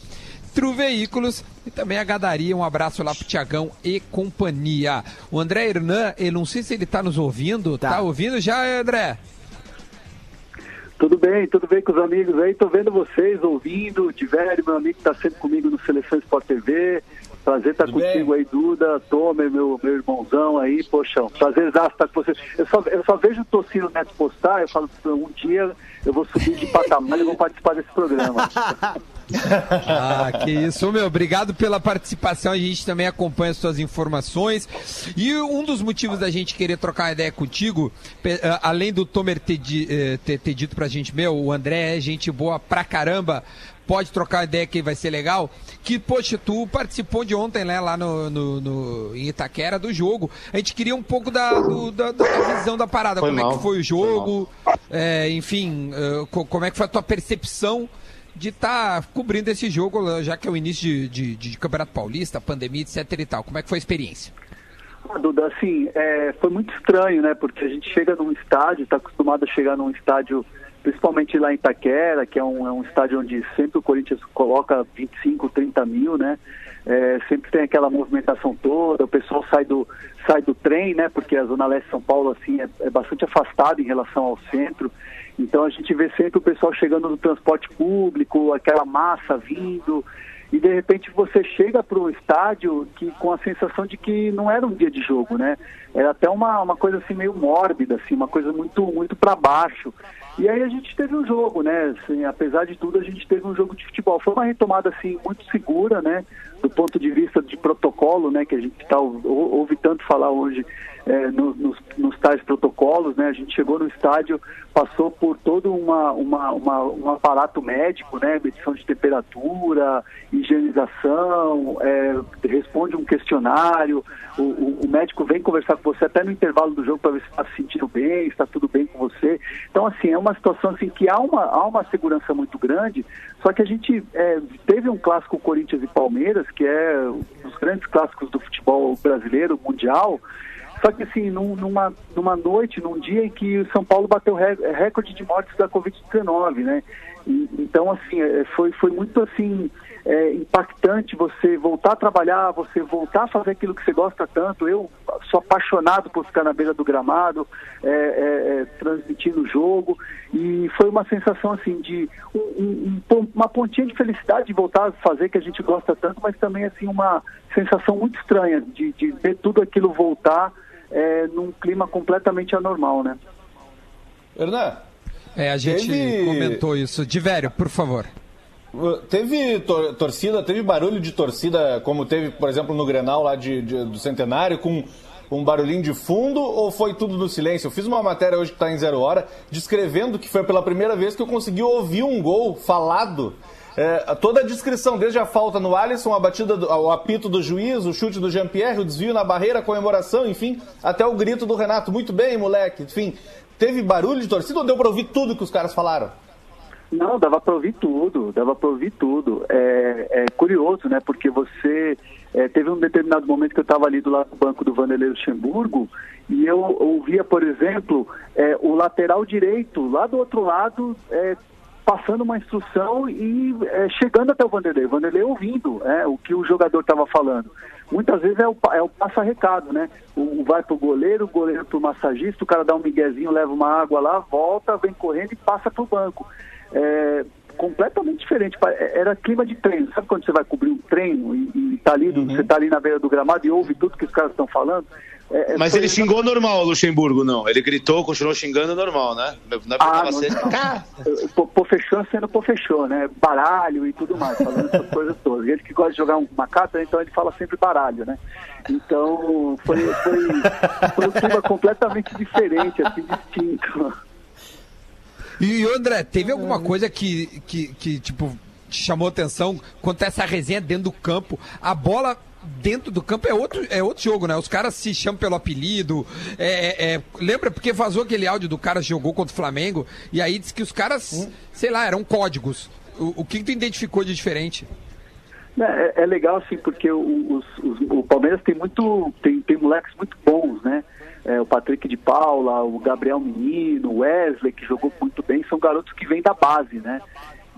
Tru Veículos e também a Gadaria. Um abraço lá pro Tiagão e companhia. O André Hernan, eu não sei se ele tá nos ouvindo. Tá, Tá. ouvindo já, André? Tudo bem, tudo bem com os amigos aí. Tô vendo vocês, ouvindo. Tiveram, meu amigo que tá sempre comigo no Seleção Sport TV. Prazer estar Tudo contigo aí, Duda, Tomer, meu, meu irmãozão aí, poxa, prazer estar com vocês. Eu só, eu só vejo o Tocino Neto postar, eu falo, um dia eu vou subir de patamar e vou participar desse programa. Ah, que isso, meu. Obrigado pela participação. A gente também acompanha as suas informações. E um dos motivos da gente querer trocar uma ideia contigo, ah, além do Tomer ter, eh, ter, ter dito pra gente, meu, o André é gente boa pra caramba. Pode trocar ideia que vai ser legal. Que, poxa, tu participou de ontem, né, lá no, no, no- em Itaquera do jogo. A gente queria um pouco da, do- da, da visão da parada. Foi como é mal, que foi o foi jogo? É, enfim, co- como é que foi a tua percepção de estar cobrindo esse jogo, já que é o início de, de, de Campeonato Paulista, pandemia, etc e tal. Como é que foi a experiência? Ah, Duda, assim, é, foi muito estranho, né? Porque a gente chega num estádio, está acostumado a chegar num estádio, principalmente lá em Itaquera, que é um, é um estádio onde sempre o Corinthians coloca 25, 30 mil, né? É, sempre tem aquela movimentação toda, o pessoal sai do, sai do trem, né? Porque a Zona Leste de São Paulo, assim, é, é bastante afastada em relação ao centro. Então a gente vê sempre o pessoal chegando no transporte público, aquela massa vindo, e de repente você chega para o estádio que, com a sensação de que não era um dia de jogo, né? Era até uma, uma coisa assim meio mórbida, assim, uma coisa muito muito para baixo. E aí a gente teve um jogo, né? Assim, apesar de tudo, a gente teve um jogo de futebol. Foi uma retomada assim muito segura, né? Do ponto de vista de protocolo, né? Que a gente tá, ou- ouve tanto falar hoje é, no- nos, nos tais protocolos, né? A gente chegou no estádio, passou por todo uma, uma, uma- um aparato médico, né? Medição de temperatura, higienização, é, responde um questionário, o, o- o médico vem conversar com você até no intervalo do jogo para ver se está se sentindo bem, se está tudo bem com você. Então, assim, é uma situação assim que há uma, há uma segurança muito grande, só que a gente é, teve um clássico Corinthians e Palmeiras, que é um dos grandes clássicos do futebol brasileiro, mundial, só que assim, num- numa, numa noite, num dia em que o São Paulo bateu re- recorde de mortes da Covid-19, né? E- então, assim, é, foi, foi muito assim é, impactante você voltar a trabalhar, você voltar a fazer aquilo que você gosta tanto. Eu sou apaixonado por ficar na beira do gramado, é, é, é, transmitindo o jogo, e foi uma sensação assim de um- um- um uma pontinha de felicidade de voltar a fazer que a gente gosta tanto, mas também assim uma sensação muito estranha de, de ver tudo aquilo voltar é, num clima completamente anormal, né? Hernan, É, a gente Teve- comentou isso. Divério, por favor. teve tor- torcida, teve barulho de torcida, como teve, por exemplo, no Grenal lá de, de- do Centenário, com um barulhinho de fundo, ou foi tudo no silêncio? Eu fiz uma matéria hoje que está em Zero Hora, descrevendo que foi pela primeira vez que eu consegui ouvir um gol falado. É, toda a descrição, desde a falta no Alisson, a batida, do, o apito do juiz, o chute do Jean-Pierre, o desvio na barreira, a comemoração, enfim, até o grito do Renato. Muito bem, moleque. Enfim, teve barulho de torcida ou deu pra ouvir tudo que os caras falaram? Não, dava para ouvir tudo, dava para ouvir tudo. É, é curioso, né? Porque você é, teve um determinado momento que eu estava ali do lado do banco do Vanderlei Luxemburgo e eu ouvia, por exemplo, é, o lateral direito lá do outro lado é, passando uma instrução e é, chegando até o Vanderlei. O Vanderlei ouvindo é, o que o jogador estava falando. Muitas vezes é o, é o passa-recado, né? O, o vai pro goleiro, o goleiro pro massagista, o cara dá um miguezinho, leva uma água lá, volta, vem correndo e passa pro banco. É, completamente diferente. É- Era clima de treino. Sabe quando você vai cobrir um treino e, e tá ali, você tá ali na beira do gramado e ouve tudo que os caras estão falando? É, é, Mas foi ele exatamente- xingou normal, o Luxemburgo, não. Ele gritou, continuou xingando normal, né? Não é porque Ah, não, sendo- não. Fechou sendo pô fechou, né? Baralho e tudo mais, falando essas coisas todas. Ele que gosta de jogar uma carta, então ele fala sempre baralho, né? Então foi, foi, foi um clima completamente diferente, assim, distinto. E, André, teve alguma coisa que, que, que, tipo, te chamou atenção quanto a essa resenha dentro do campo? A bola dentro do campo é outro, é outro jogo, né? Os caras se chamam pelo apelido. É, é, lembra? Porque vazou aquele áudio do cara que jogou contra o Flamengo e aí disse que os caras, sei lá, eram códigos. O, o que, tu identificou de diferente? É, é legal, assim, porque o- os, os- o Palmeiras tem muito. tem, tem moleques muito bons, né? É, o Patrick de Paula, o Gabriel Menino, o Wesley, que jogou muito bem, são garotos que vêm da base, né?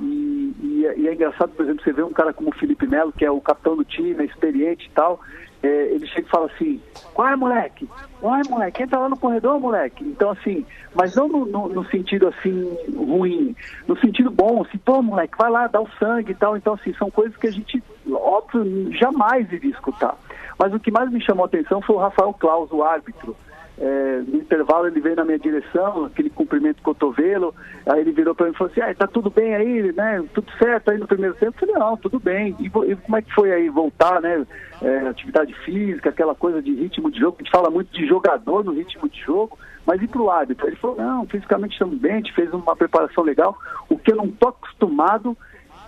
E, e é- e é engraçado, por exemplo, você vê um cara como o Felipe Melo, que é o capitão do time, é experiente e tal, é, ele chega e fala assim, é, moleque? É, moleque? Entra lá no corredor, moleque. Então, assim, mas não no, no- no sentido, assim, ruim, no sentido bom, assim, pô, moleque, vai lá, dá o sangue e tal. Então, assim, são coisas que a gente, óbvio, jamais iria escutar. Mas o que mais me chamou a atenção foi o Rafael Claus, o árbitro. É, no intervalo ele veio na minha direção, aquele cumprimento cotovelo, aí ele virou para mim e falou assim, ah, tá tudo bem aí, né? Tudo certo aí no primeiro tempo? Eu falei, não, tudo bem. E, e como é que foi aí voltar, né? É, atividade física, aquela coisa de ritmo de jogo, a gente fala muito de jogador no ritmo de jogo, mas e pro árbitro? Ele falou, não, fisicamente estamos bem, a gente fez uma preparação legal. O que eu não tô acostumado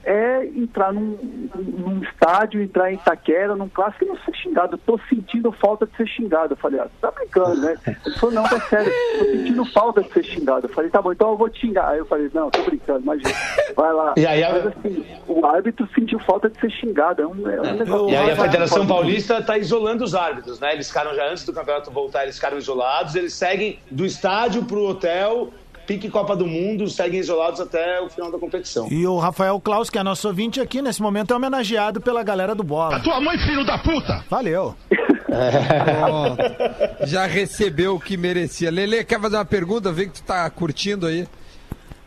é entrar num, num estádio, entrar em Itaquera, num clássico e não ser xingado. Eu tô sentindo falta de ser xingado. Eu falei, ah, você tá brincando, né? Ele falou, não, é sério, tô sentindo falta de ser xingado. Eu falei, tá bom, então eu vou te xingar. Aí eu falei, não, tô brincando, imagina. Vai lá. E aí Mas assim, o árbitro sentiu falta de ser xingado. É um, é um negócio. E aí a Federação Paulista está isolando os árbitros, né? Eles ficaram já antes do campeonato voltar, eles ficaram isolados, eles seguem do estádio pro hotel, pique Copa do Mundo, seguem isolados até o final da competição. E o Rafael Klaus, que é nosso ouvinte aqui, nesse momento é homenageado pela galera do Bola. Tua mãe, filho da puta! Valeu. Pronto. Já recebeu o que merecia. Lele, quer fazer uma pergunta? Vê que tu tá curtindo aí.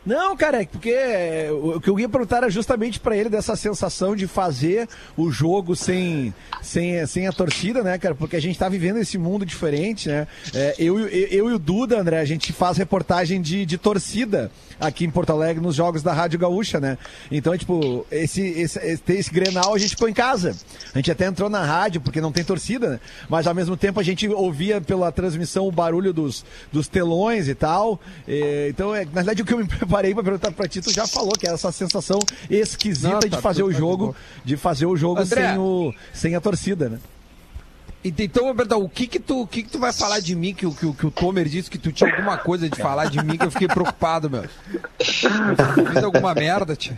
Não, cara, é porque é, o que eu ia perguntar era justamente pra ele dessa sensação de fazer o jogo sem, sem, sem a torcida, né, cara? Porque a gente tá vivendo esse mundo diferente, né? É, eu, eu, eu e o Duda, André, a gente faz reportagem de, de torcida aqui em Porto Alegre nos jogos da Rádio Gaúcha, né? Então, é, tipo, esse, esse, esse, esse Grenal a gente põe em casa. A gente até entrou na rádio, porque não tem torcida, né? Mas ao mesmo tempo a gente ouvia pela transmissão o barulho dos, dos telões e tal. É, então, é, na verdade, o que eu me preparei pra perguntar pra ti, tu já falou, que era essa sensação esquisita Não, tá de fazer o tá de jogo, boa. de fazer o jogo André. sem, o, sem a torcida, né? Então, Roberto, o que que tu, o que que tu vai falar de mim que, o- que, o- que o Tomer disse que tu tinha alguma coisa de falar de mim que eu fiquei preocupado, meu. Eu fiz alguma merda, tio.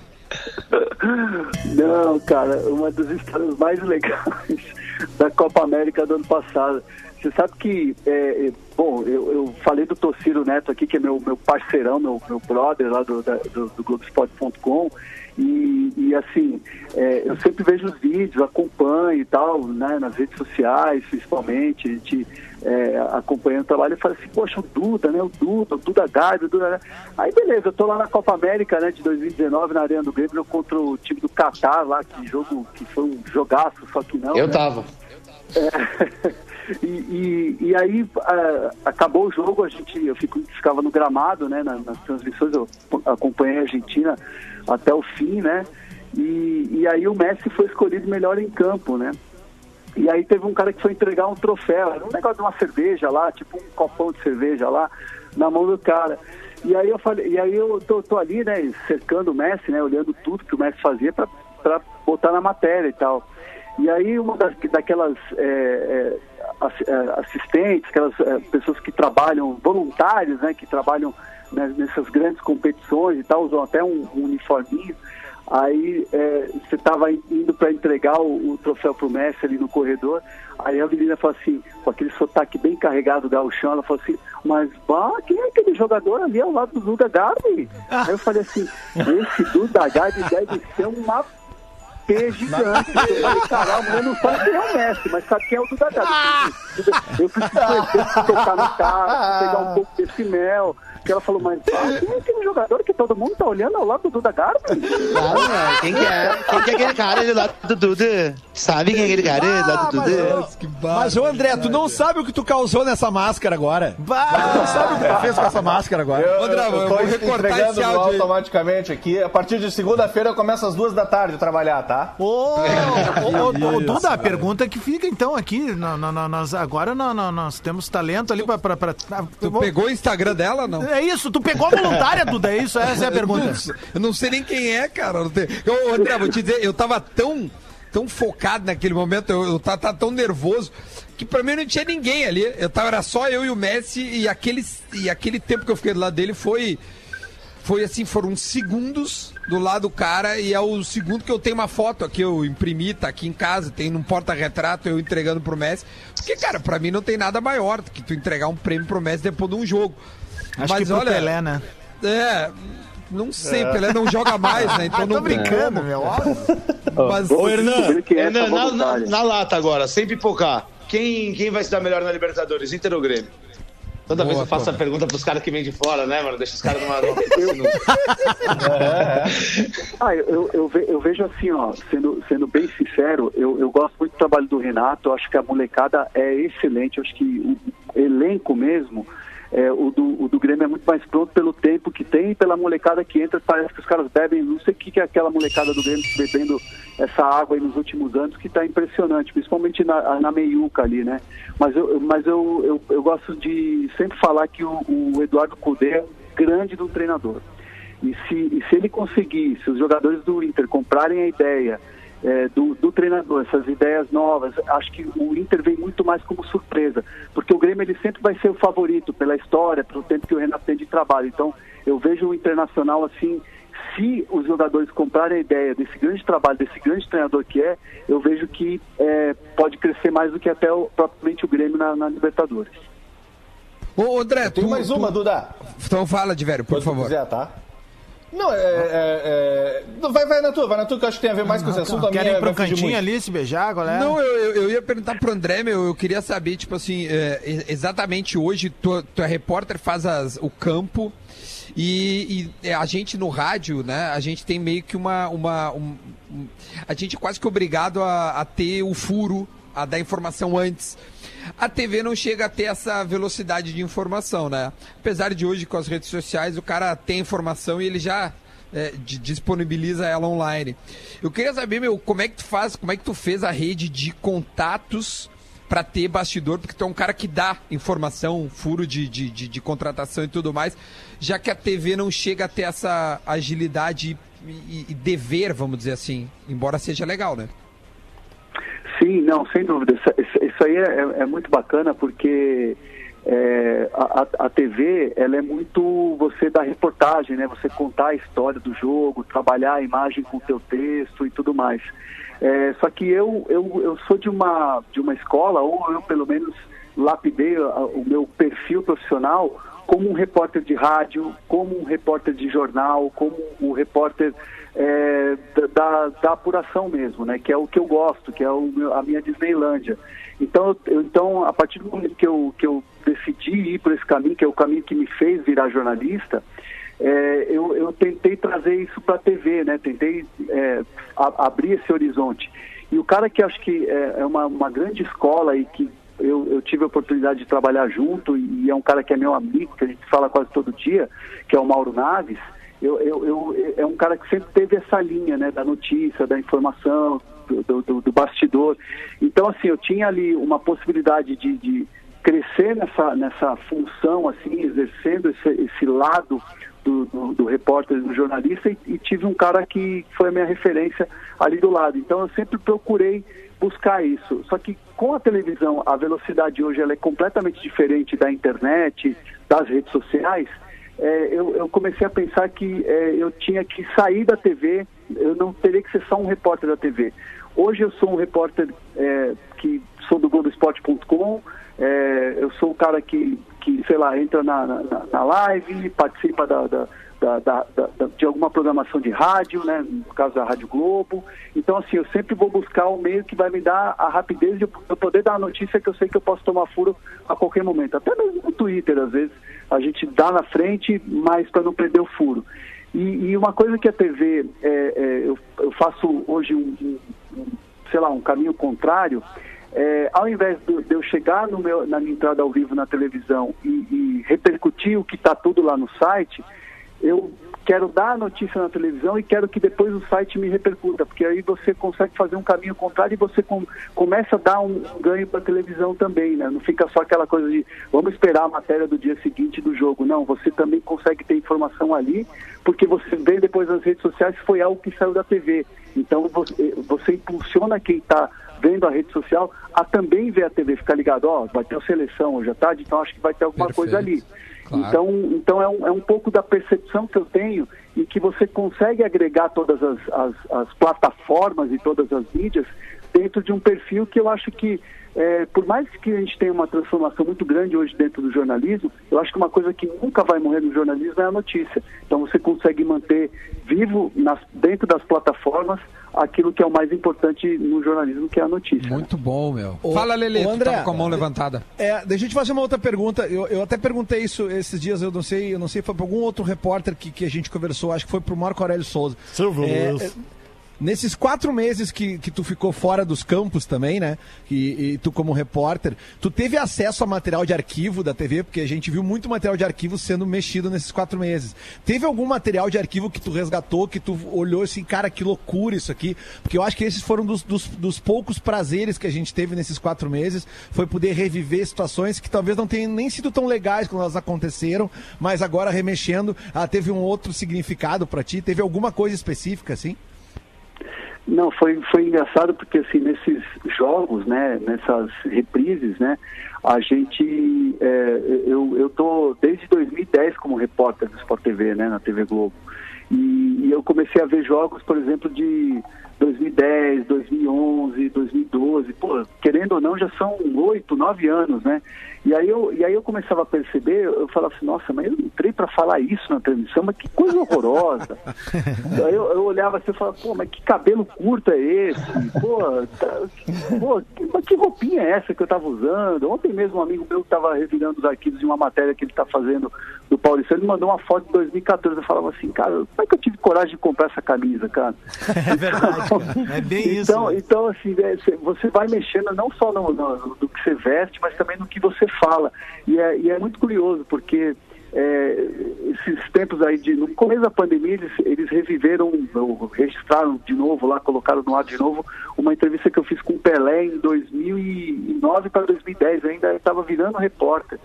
Não, cara, uma das histórias mais legais da Copa América do ano passado. Você sabe que, é, é, bom, eu, eu falei do Tociro Neto aqui, que é meu, meu parceirão, meu, meu brother lá do, da- do, do Globoesporte.com, e, e assim, é, eu sempre vejo os vídeos, acompanho e tal, né, nas redes sociais, principalmente, a gente é, acompanhando o trabalho e fala assim, poxa, o Duda, né, o Duda, o Duda Gabi, o Duda... Aí beleza, eu tô lá na Copa América, né, de 2019, na Arena do Grêmio, contra o time do Catar lá, que jogo, que foi um jogaço, só que não. Eu né? tava. É, e, e, e aí ah, acabou o jogo, a gente, eu fico, ficava no gramado, né, na- nas transmissões, eu acompanhei a Argentina até o fim, né, e, e aí o Messi foi escolhido melhor em campo, né, e aí teve um cara que foi entregar um troféu, um negócio de uma cerveja lá, tipo um copão de cerveja lá, na mão do cara. E aí eu falei, e aí eu tô, tô ali, né, cercando o Messi, né, olhando tudo que o Messi fazia para botar na matéria e tal. E aí uma das, daquelas é, é, assistentes, aquelas é, pessoas que trabalham, voluntários, né, que trabalham né, nessas grandes competições e tal, usam até um, um uniforminho. Aí é, você estava indo para entregar o, o troféu pro Messi ali no corredor. Aí a menina falou assim, com aquele sotaque bem carregado gauchão, ela falou assim, mas bah, quem é aquele jogador ali ao lado do Duda Garbi? Aí eu falei assim, esse Duda Garbi deve ser uma P gigante. Eu falei, caralho, eu não sabe quem é o Messi, mas sabe quem é o Duda Garbi. Eu preciso conhecer, tocar no carro, pegar um pouco desse mel. Que ela falou, mas ah, quem é aquele jogador que todo mundo tá olhando ao lado do Duda Garbi? Claro, né? Quem que é? Quem que é aquele cara ali lá do Duda? Sabe quem é aquele cara ali lá do Duda? Mas, ô André, tu não sabe o que tu causou nessa máscara agora. Tu não sabe o que tu fez com essa máscara agora. Eu, André, eu, eu tô vou recortar entregando esse áudio automaticamente aqui. A partir de segunda-feira eu começo às duas da tarde a trabalhar, tá? Ô, ô, ô, ô, Duda, a pergunta que fica então aqui, nós, agora no- nós temos talento ali pra... pra, pra- ah, Tu vou- pegou o Instagram dela, não? É isso, tu pegou a voluntária, Duda, é isso? Essa é a pergunta. Eu não sei nem quem é, cara. eu André, vou te dizer, eu tava tão, tão focado naquele momento, eu, eu tava, tava tão nervoso, que pra mim não tinha ninguém ali. Eu tava, era só eu e o Messi, e aquele, e aquele tempo que eu fiquei do lado dele foi. Foi assim, foram segundos do lado do cara, e é o segundo que eu tenho uma foto aqui, eu imprimi, tá aqui em casa, tem num porta-retrato eu entregando pro Messi. Porque, cara, pra mim não tem nada maior do que tu entregar um prêmio pro Messi depois de um jogo. Acho que pro Pelé, né? É, não sei, Pelé não joga mais, né? Então Tô não tem brincando, meu. óbvio. Mas, Ô, Hernan, é Hernan essa na, na, na lata agora, sem pipocar. Quem, quem vai se dar melhor na Libertadores, Inter ou Grêmio? Toda vez Boa, eu faço porra. a pergunta pros caras que vêm de fora, né, mano? Deixa os caras numa. numa... Ah, eu, eu, eu vejo assim, ó, sendo, sendo bem sincero, eu, eu gosto muito do trabalho do Renato, eu acho que a molecada é excelente, eu acho que o elenco mesmo, é, o, do, o do Grêmio é muito mais pronto pelo tempo que tem e pela molecada que entra, parece que os caras bebem, não sei o que, que é aquela molecada do Grêmio bebendo essa água aí nos últimos anos, que está impressionante, principalmente na, na meiuca ali, né? Mas eu, mas eu, eu, eu gosto de sempre falar que o, o Eduardo Cudê é grande do treinador. E se, e se ele conseguir, se os jogadores do Inter comprarem a ideia é, do, do treinador, essas ideias novas, acho que o Inter vem muito mais como surpresa, porque o Grêmio ele sempre vai ser o favorito pela história, pelo tempo que o Renato tem de trabalho. Então, eu vejo o Internacional assim, se os jogadores comprarem a ideia desse grande trabalho, desse grande treinador que é, eu vejo que é, pode crescer mais do que até o, propriamente o Grêmio na, na Libertadores. Ô, André, Tem mais uma, tu- Duda. Então fala, de velho, por Quando favor. quiser, tá? Não, é, é, é- Vai, vai na tua, vai na tua, que eu acho que tem a ver mais com esse assunto. A minha Querem ir fugir cantinho ali, se beijar, qual é? Não, eu, eu, eu ia perguntar pro André, meu, eu queria saber, tipo assim, é, exatamente hoje, tu, tu é repórter, faz as- o campo, e, e, é, a gente no rádio, né, a gente tem meio que uma, uma um- um- a gente é quase que obrigado a, a ter o furo, a dar informação antes. A TV não chega a ter essa velocidade de informação, né? Apesar de hoje com as redes sociais o cara tem informação e ele já é, di- disponibiliza ela online. Eu queria saber, meu, como é que tu faz, como é que tu fez a rede de contatos para ter bastidor, porque tu é um cara que dá informação, furo de, de, de, de contratação e tudo mais, já que a TV não chega a ter essa agilidade e, e- e dever, vamos dizer assim, embora seja legal, né? Sim, não, sem dúvida. Isso, aí é, é muito bacana porque é, a, a- TV ela é muito você dar reportagem, né? Você contar a história do jogo, trabalhar a imagem com o teu texto e tudo mais. É, só que eu, eu, eu sou de uma, de uma escola, ou eu pelo menos lapidei o meu perfil profissional como um repórter de rádio, como um repórter de jornal, como um repórter é, da, da apuração mesmo, né? Que é o que eu gosto, que é o a minha Disneylândia. Então, eu, então, a partir do momento que eu, que eu decidi ir por esse caminho, que é o caminho que me fez virar jornalista, é, eu, eu tentei trazer isso para a TV, né? Tentei é, a- abrir esse horizonte. E o cara que acho que é, é uma, uma grande escola e que eu, eu tive a oportunidade de trabalhar junto e é um cara que é meu amigo, que a gente fala quase todo dia, que é o Mauro Naves, eu, eu, é um cara que sempre teve essa linha, né, da notícia, da informação, do, do- do bastidor. Então, assim, eu tinha ali uma possibilidade de, de crescer nessa, nessa função, assim, exercendo esse, esse lado do, do, do repórter, do jornalista, e, e tive um cara que foi a minha referência ali do lado. Então, eu sempre procurei buscar isso. Só que com a televisão, a velocidade hoje ela é completamente diferente da internet, das redes sociais. é, eu, eu comecei a pensar que é, eu tinha que sair da TV, eu não teria que ser só um repórter da TV. Hoje eu sou um repórter é, que sou do Globoesporte.com, é, eu sou o cara que, que sei lá, entra na, na, na live, participa da, da, da, da, da, de alguma programação de rádio, né, no caso da Rádio Globo. Então, assim, eu sempre vou buscar o meio que vai me dar a rapidez de eu poder dar a notícia que eu sei que eu posso tomar furo a qualquer momento. Até mesmo no Twitter, às vezes, a gente dá na frente, mas para não perder o furo. E, e, uma coisa que a TV, é, é, eu, eu, faço hoje um, um, sei lá, um caminho contrário, é, ao invés de, eu chegar meu, na minha entrada ao vivo na televisão e, e repercutir o que está tudo lá no site, eu quero dar a notícia na televisão e quero que depois o site me repercuta, porque aí você consegue fazer um caminho contrário e você com, começa a dar um, ganho para a televisão também, né? Não fica só aquela coisa de vamos esperar a matéria do dia seguinte do jogo. Não, você também consegue ter informação ali, porque você vê depois nas redes sociais foi algo que saiu da TV. Então você, você impulsiona quem está vendo a rede social a também ver a TV, ficar ligado, ó, oh, vai ter a seleção hoje à tarde, então acho que vai ter alguma Perfeito. coisa ali. Claro. Então, então é, um, é um pouco da percepção que eu tenho e que você consegue agregar todas as, as, as plataformas e todas as mídias dentro de um perfil que eu acho que é, por mais que a gente tenha uma transformação muito grande hoje dentro do jornalismo, eu acho que uma coisa que nunca vai morrer no jornalismo é a notícia. Então você consegue manter vivo nas, dentro das plataformas aquilo que é o mais importante no jornalismo, que é a notícia. Muito bom, meu. O, Fala, Lele, André, com a mão levantada. É, deixa eu te fazer uma outra pergunta. Eu, eu até perguntei isso esses dias, eu não sei, eu não sei, foi para algum outro repórter que, que a gente conversou, acho que foi para o Marco Aurélio Souza. Silvio é, Luiz. É, Nesses quatro meses que, que tu ficou fora dos campos também, né? E, e, tu como repórter, tu teve acesso a material de arquivo da TV, porque a gente viu muito material de arquivo sendo mexido nesses quatro meses. Teve algum material de arquivo que tu resgatou, que tu olhou assim, cara, que loucura isso aqui? Porque eu acho que esses foram dos, dos, dos poucos prazeres que a gente teve nesses quatro meses, foi poder reviver situações que talvez não tenham nem sido tão legais quando elas aconteceram, mas agora remexendo, ah, teve um outro significado para ti? Teve alguma coisa específica, assim? Não, foi, foi engraçado porque assim, nesses jogos, né, nessas reprises, né, a gente, é, eu, eu tô desde 2010 como repórter do Sport TV, né, na TV Globo. E, e eu comecei a ver jogos, por exemplo, de 2010, 2011, 2012, pô, querendo ou não, já são oito, nove anos, né? E aí, eu, e aí eu começava a perceber, eu falava assim, nossa, mas eu entrei para falar isso na transmissão, mas que coisa horrorosa. aí eu, eu, olhava assim e falava, pô, mas que cabelo curto é esse? Pô, tá, pô que, mas que roupinha é essa que eu tava usando? Ontem mesmo um amigo meu que tava revirando os arquivos de uma matéria que ele tá fazendo do Paulistano, ele mandou uma foto de 2014, eu falava assim, cara, como é que eu tive coragem de comprar essa camisa, cara? É verdade, cara. é bem então, isso. Então, assim, é, você vai mexendo não só no, no, no que você veste, mas também no que você fala. E é, e é muito curioso, porque é, esses tempos aí, de, no começo da pandemia, eles, eles reviveram, registraram de novo lá, colocaram no ar de novo, uma entrevista que eu fiz com o Pelé em 2009 para 2010, eu ainda estava virando repórter.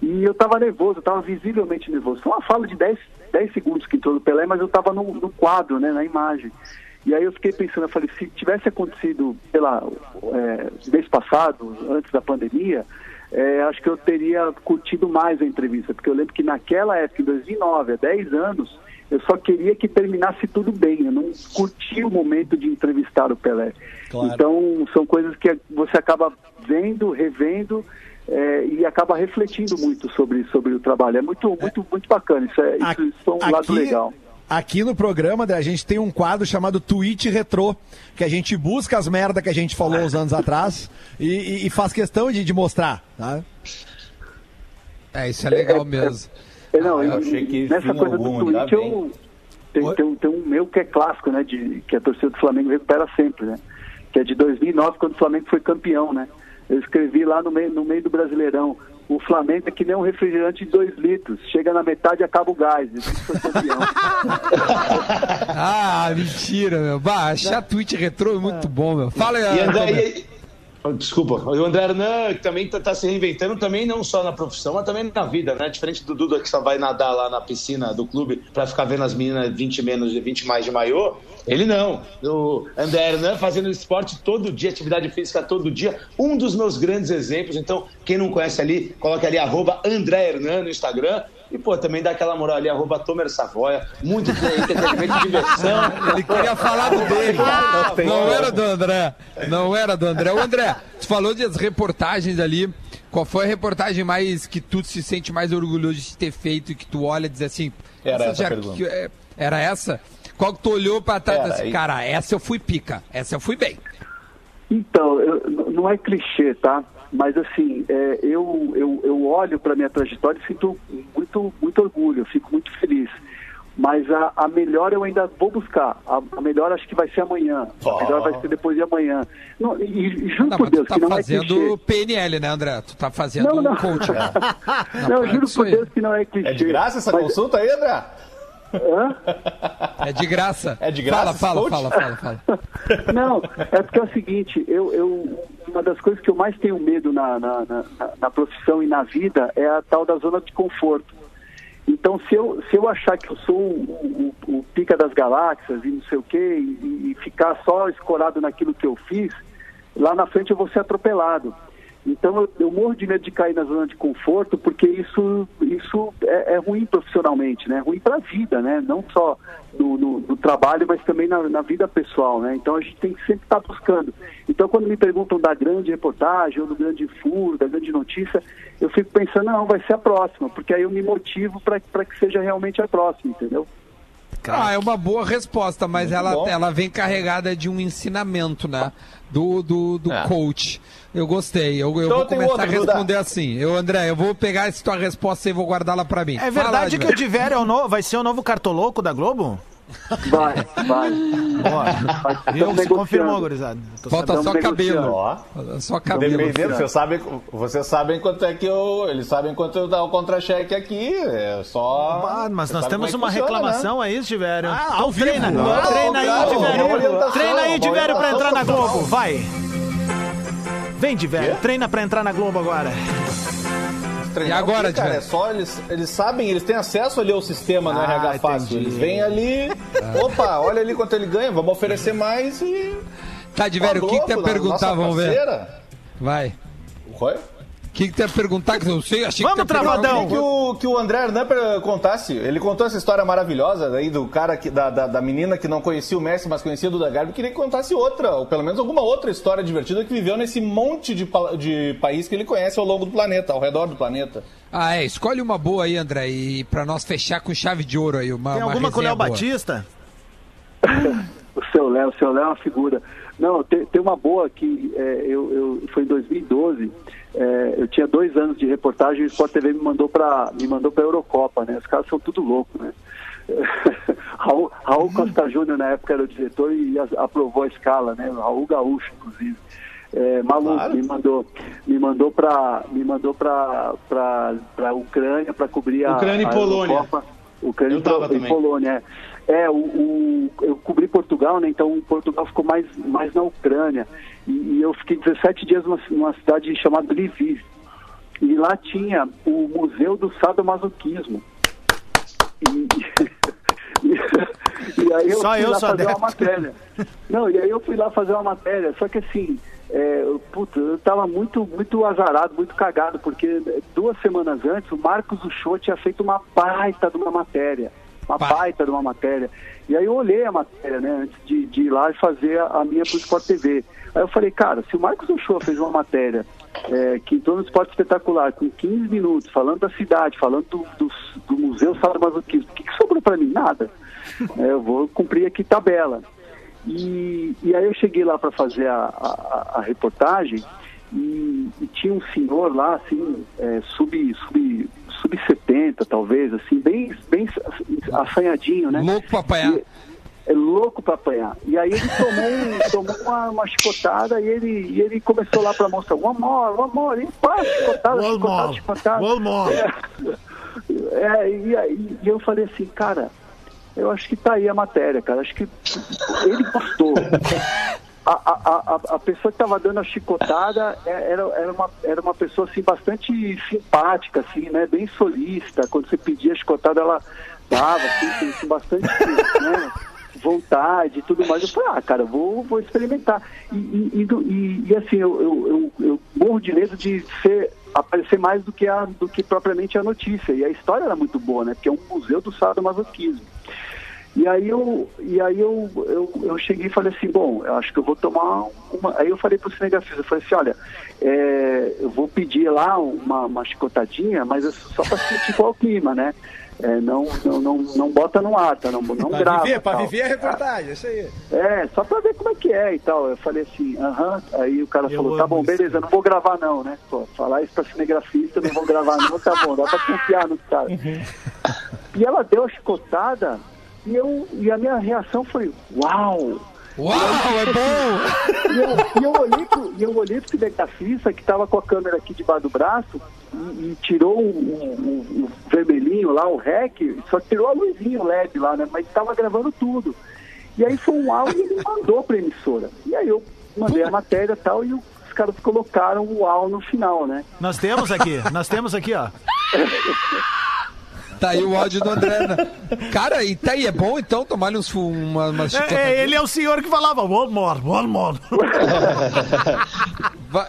E eu estava nervoso, eu estava visivelmente nervoso. Foi uma fala de 10, 10 segundos que entrou no Pelé, mas eu estava no, no quadro, né, na imagem. E aí eu fiquei pensando, eu falei, se tivesse acontecido, sei lá, é, mês passado, antes da pandemia, é, acho que eu teria curtido mais a entrevista, porque eu lembro que naquela época, em 2009, há 10 anos, eu só queria que terminasse tudo bem, eu não curti o momento de entrevistar o Pelé. Claro. Então, são coisas que você acaba vendo, revendo, é, e acaba refletindo muito sobre, sobre o trabalho. É muito, muito, muito bacana, isso é, isso, isso é um aqui, lado legal. Aqui no programa a gente tem um quadro chamado Tweet Retrô, que a gente busca as merda que a gente falou uns anos atrás e, e, e faz questão de, de mostrar. Tá? É, isso é legal mesmo. É, não, ah, eu achei que nessa coisa algum, do Twitch eu, tem, tem, um, tem, um meu que é clássico, né? De, que a torcida do Flamengo recupera sempre, né? Que é de 2009, quando o Flamengo foi campeão, né? Eu escrevi lá no meio, no meio do Brasileirão o Flamengo é que nem um refrigerante de 2 litros. Chega na metade e acaba o gás. ah, mentira, meu. Bah, achar tweet retrô é muito bom, meu. Fala aí, André, Desculpa, o André Hernan, também está tá se reinventando, também não só na profissão, mas também na vida, né? Diferente do Duda que só vai nadar lá na piscina do clube para ficar vendo as meninas 20 menos de 20 mais de maiô, ele não. O André Hernan fazendo esporte todo dia, atividade física todo dia, um dos meus grandes exemplos. Então, quem não conhece ali, coloque ali arroba André Hernan no Instagram E, pô, também dá aquela moral ali, arroba Tomer Savoia. Muito entretenimento e diversão. Ele queria falar do dele. Não era do André. Não era do André. O André, tu falou das reportagens ali. Qual foi a reportagem mais que tu se sente mais orgulhoso de ter feito e que tu olha e diz assim? Era essa a pergunta. que- é, Era essa? Qual que tu olhou pra trás e Era, disse assim, e- cara, essa eu fui pica, essa eu fui bem. Então, eu- não é clichê, tá? Mas assim, é, eu, eu, eu olho para minha trajetória e sinto muito, muito orgulho, fico muito feliz. Mas a, a melhor eu ainda vou buscar. A, a melhor acho que vai ser amanhã. A melhor vai ser depois de amanhã. Não, e, e juro Não, por Deus tá que não é fazendo clichê. PNL, né, André? Tu tá fazendo Não, não. um coaching. Não, para juro por. Deus que não é clichê. É de graça essa Mas- consulta aí, André? Hã? É de graça. É de graça Fala, fala, fala, fala, fala. Não, é porque é o seguinte, eu, eu, uma das coisas que eu mais tenho medo na, na, na, na profissão e na vida é a tal da zona de conforto. Então, se eu, se eu achar que eu sou o, o- o pica das galáxias e não sei o quê, e, e ficar só escorado naquilo que eu fiz, lá na frente eu vou ser atropelado. Então, eu, eu morro de medo de cair na zona de conforto, porque isso, isso é, é ruim profissionalmente, né? Ruim para a vida, né? Não só no, no- no trabalho, mas também na, na vida pessoal, né? Então, a gente tem que sempre estar buscando. Então, quando me perguntam da grande reportagem, ou do grande furo, da grande notícia, eu fico pensando, não, vai ser a próxima, porque aí eu me motivo para que seja realmente a próxima, entendeu? Ah, é uma boa resposta, mas ela, bom. ela vem carregada de um ensinamento, né? Do, do, do É. coach. Eu gostei. Eu, eu Então vou começar outra, a responder assim. Eu, André, eu vou pegar essa tua resposta e vou guardá-la pra mim. É verdade Fala, que o Divério é o no- vai ser o novo cartoloco da Globo? Vai, vai. Se confirmou, gurizada. Falta só cabelo. Ó. Só cabelo. Dependendo, vocês sabem, vocês sabem quanto é que eu. Eles sabem quanto eu dá o contra-cheque aqui. É só. Ah, mas nós temos uma é que funciona, reclamação aí, Tivério. Ah, então ao vivo. treina, Não, treina aí, uma orientação, Treina aí, uma Tivério, pra entrar na. Globo. Vai. Vem, Tivério, Quê? treina pra entrar na Globo agora. Treinar E agora, quê, cara? Diego? É só eles, eles sabem, eles têm acesso ali ao sistema no Ah, RH Fácil. entendi. Eles vêm ali, opa, olha ali quanto ele ganha, vamos oferecer mais e. Tá, Divério, o que, que tu ia Globo, perguntar? Vamos ver. Vai. Oi? O que, que tu ia perguntar? Que eu não sei, achei Vamos, que Travadão. alguma que o, que o André Hernan contasse. Ele contou essa história maravilhosa daí do cara, que, da, da, da menina que não conhecia o Messi, mas conhecia o Duda Garbi. Queria que contasse outra, ou pelo menos alguma outra história divertida que viveu nesse monte de, de país que ele conhece ao longo do planeta, ao redor do planeta. Ah, é. Escolhe uma boa aí, André, e pra nós fechar com chave de ouro aí. Uma, Tem uma alguma com o Léo boa. Batista? O seu Léo, o seu Léo é uma figura. Não, tem, tem uma boa que é, eu, eu, foi em 2012. É, eu tinha dois anos de reportagem e o Sport TV me mandou para me mandou para Eurocopa, né? Os caras são tudo louco, né? Raul, Raul Costa Júnior na época era o diretor e aprovou a escala, né? Raul Gaúcho, inclusive. É, maluco, Claro. me mandou, me mandou para me mandou para para Ucrânia para cobrir a Ucrânia e a Polônia. Eurocopa. Ucrânia e. Polônia. É. O, o- eu cobri Portugal, né? Então Portugal ficou mais, mais na Ucrânia. E, e eu fiquei 17 dias numa, numa cidade chamada Lviv. E lá tinha o Museu do Sadomasoquismo. E, e, e aí eu Só fui eu lá fazer adepto. uma matéria. Não, e aí eu fui lá fazer uma matéria, só que assim, é, eu- puta, eu tava muito, muito azarado, muito cagado, porque duas semanas antes o Marcos Uchoa tinha feito uma baita de uma matéria. Uma Pá. baita de uma matéria. E aí eu olhei a matéria, né, antes de, de ir lá e fazer a, a minha pro Sport TV. Aí eu falei, cara, se o Marcos Uchoa fez uma matéria é, que entrou no esporte espetacular, com 15 minutos, falando da cidade, falando do, do, do Museu Sadomasoquismo, o que, que sobrou para mim? Nada. É, eu vou cumprir aqui tabela. E, e aí eu cheguei lá para fazer a, a, a reportagem e, e tinha um senhor lá, assim, é, sub, sub, sub 70 talvez, assim, bem, bem assanhadinho, né? Louco pra apanhar. E- é louco para apanhar. E aí ele tomou, tomou uma, uma chicotada e ele, e ele começou lá para mostrar, one more, one more, e pá, chicotada, One chicotada, more, chicotada. one more. É, e, aí- e eu falei assim, cara, eu acho que tá aí a matéria, cara. Acho que ele gostou. A, a, a, pessoa que estava dando a chicotada é- era, era, uma, era uma pessoa assim, bastante simpática, assim, né? Bem solícita. Quando você pedia a chicotada, ela dava, assim, com, bastante né? vontade e tudo mais. Eu falei, ah, cara, vou, vou experimentar. E, e, e- e, assim, eu, eu, eu, eu morro de medo de ser aparecer mais do que, a, do que propriamente a notícia. E a história era muito boa, né? Porque é um museu do sadomasoquismo. E aí eu, e aí eu, eu, eu cheguei e falei assim, bom, eu acho que eu vou tomar uma. Aí eu falei pro cinegrafista, eu falei assim, olha, é, eu vou pedir lá uma, uma chicotadinha, mas é só para sentir qual é o clima, né? É, não, não, não, não bota no ar, tá? Não, não Pra grava. viver, pra tal. viver a reportagem, isso aí. É, só pra ver como é que é e tal. Eu falei assim, aham. Aí o cara Eu falou, tá bom, isso, beleza, não vou gravar não, né? Pô, falar isso pra cinegrafista, não vou gravar não, tá bom, dá pra confiar no cara. E ela deu a chicotada e, eu, e a minha reação foi, uau! Uau, é bom! E eu, e eu olhei pro, e eu olhei pro cinegrafista que tava com a câmera aqui debaixo do braço e, e tirou o, o- o vermelhinho lá, o REC, só tirou a luzinha, o LED lá, né? Mas tava gravando tudo. E aí foi um áudio e ele mandou pra emissora. E aí eu mandei a matéria e tal, e os caras colocaram o UAU no final, né? Nós temos aqui, nós temos aqui, ó. Tá aí o áudio do André. né? Cara, e tá aí, é bom então tomar uns, uma, uma É, é, ele é o senhor que falava, one more, one more.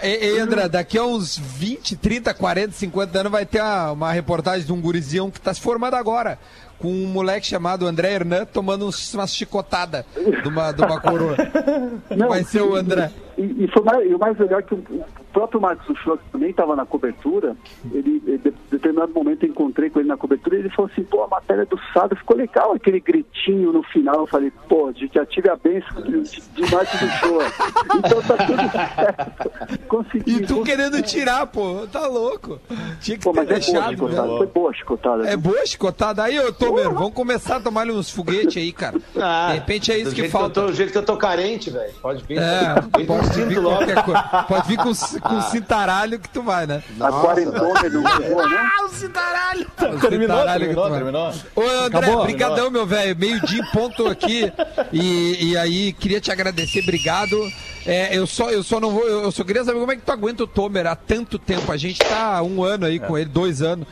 Ei, André, daqui a uns 20, 30, 40, 50 anos vai ter uma, uma reportagem de um gurizinho que tá se formando agora. Com um moleque chamado André Hernan tomando uma chicotada de uma, de uma coroa. vai ser o André. E, e foi mais, o mais legal é que o, próprio Marcos Uchoa, que também estava na cobertura, ele, em de, determinado momento eu encontrei com ele na cobertura e ele falou assim, pô, a matéria do Sado ficou legal, aquele gritinho no final. Eu falei, pô, já tive a bênção de, de, Marcos Uchoa. Então tá tudo certo. Consegui. E tu consegui. querendo tirar, pô, tá louco. Tinha que Pô, ter mas é boa a deixado. chicotada, né? foi boa a chicotada. É boa a chicotada. Aí, ô Vamos começar a tomar uns foguetes aí, cara. Ah, De repente é isso do que falta. eu tô- do jeito que eu tô carente, velho. Pode vir. É, Vem pode com vir. Pode vir com, com cintaralho que tu vai, né? A quarentona não levou, né? Ah, o cintaralho! Terminou, Cintaralho que tu terminou, terminou. Ô, André, Acabou? brigadão, meu velho. Meio-dia em ponto aqui. E, e aí, queria te agradecer, obrigado. É, eu, só, eu só não vou. Eu eu só queria saber como é que tu aguenta o Tomer há tanto tempo. A gente tá há um ano aí com ele, dois anos.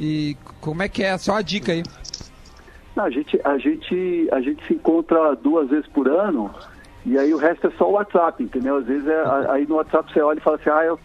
E como é que é? Só uma dica aí. Não, a gente, a gente, a gente se encontra duas vezes por ano e aí o resto é só o WhatsApp, entendeu? Às vezes é, a- aí no WhatsApp você olha e fala assim, ah, eu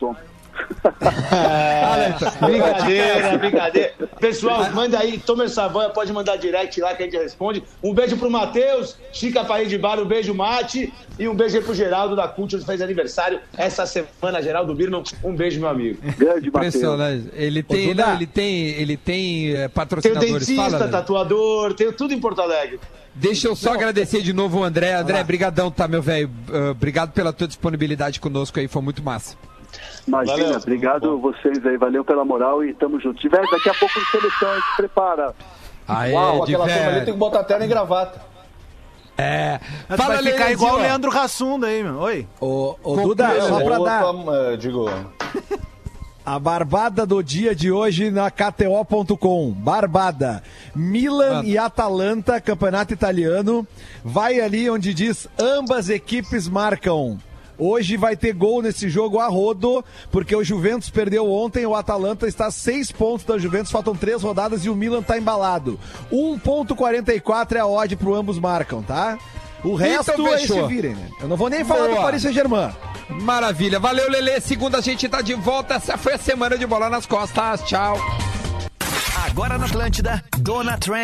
tô. Brincadeira, brincadeira. Pessoal, manda aí, Tomer Savanha, pode mandar direct lá que a gente responde. Um beijo pro Matheus, Chica País de Bar, um beijo, Mate. E um beijo aí pro Geraldo da Cult, que fez aniversário essa semana, Geraldo Birman. Um beijo, meu amigo. Grande Matheus. Impressionante. Ele tem, Duda. não, ele tem, ele tem é, Tenho patrocinadores. dentista, Fala, tatuador, tenho tudo em Porto Alegre. Deixa eu só agradecer de novo o André. André, brigadão, tá, meu velho? Ah, obrigado pela tua disponibilidade conosco aí, foi muito massa. Imagina, Valeu. obrigado vocês aí, valeu pela moral e tamo junto. Tiver daqui a pouco no seleção, a gente prepara. Aê, Uau, aquela turma ali tem que botar terno e gravata. É. Mas Fala, vai ficar Lelezinho, igual o. Leandro Rassunda aí, meu. Oi. Ô, ô Duda, só Lelê. pra dar eh, digo, a barbada do dia de hoje na KTO.com. Barbada. Milan Manda. e Atalanta, campeonato italiano. Vai ali onde diz ambas equipes marcam. Hoje vai ter gol nesse jogo a rodo, porque o Juventus perdeu ontem, o Atalanta está a seis pontos da Juventus, faltam três rodadas e o Milan está embalado. 1.44 é a odd pro ambos marcam, tá? O resto Então é se virem, né? Eu não vou nem falar do Boa. Paris Saint-Germain. Maravilha. Valeu, Lele. Segunda a gente tá de volta. Essa foi a semana de bola nas costas. Tchau. Agora na Atlântida, Dona Trend.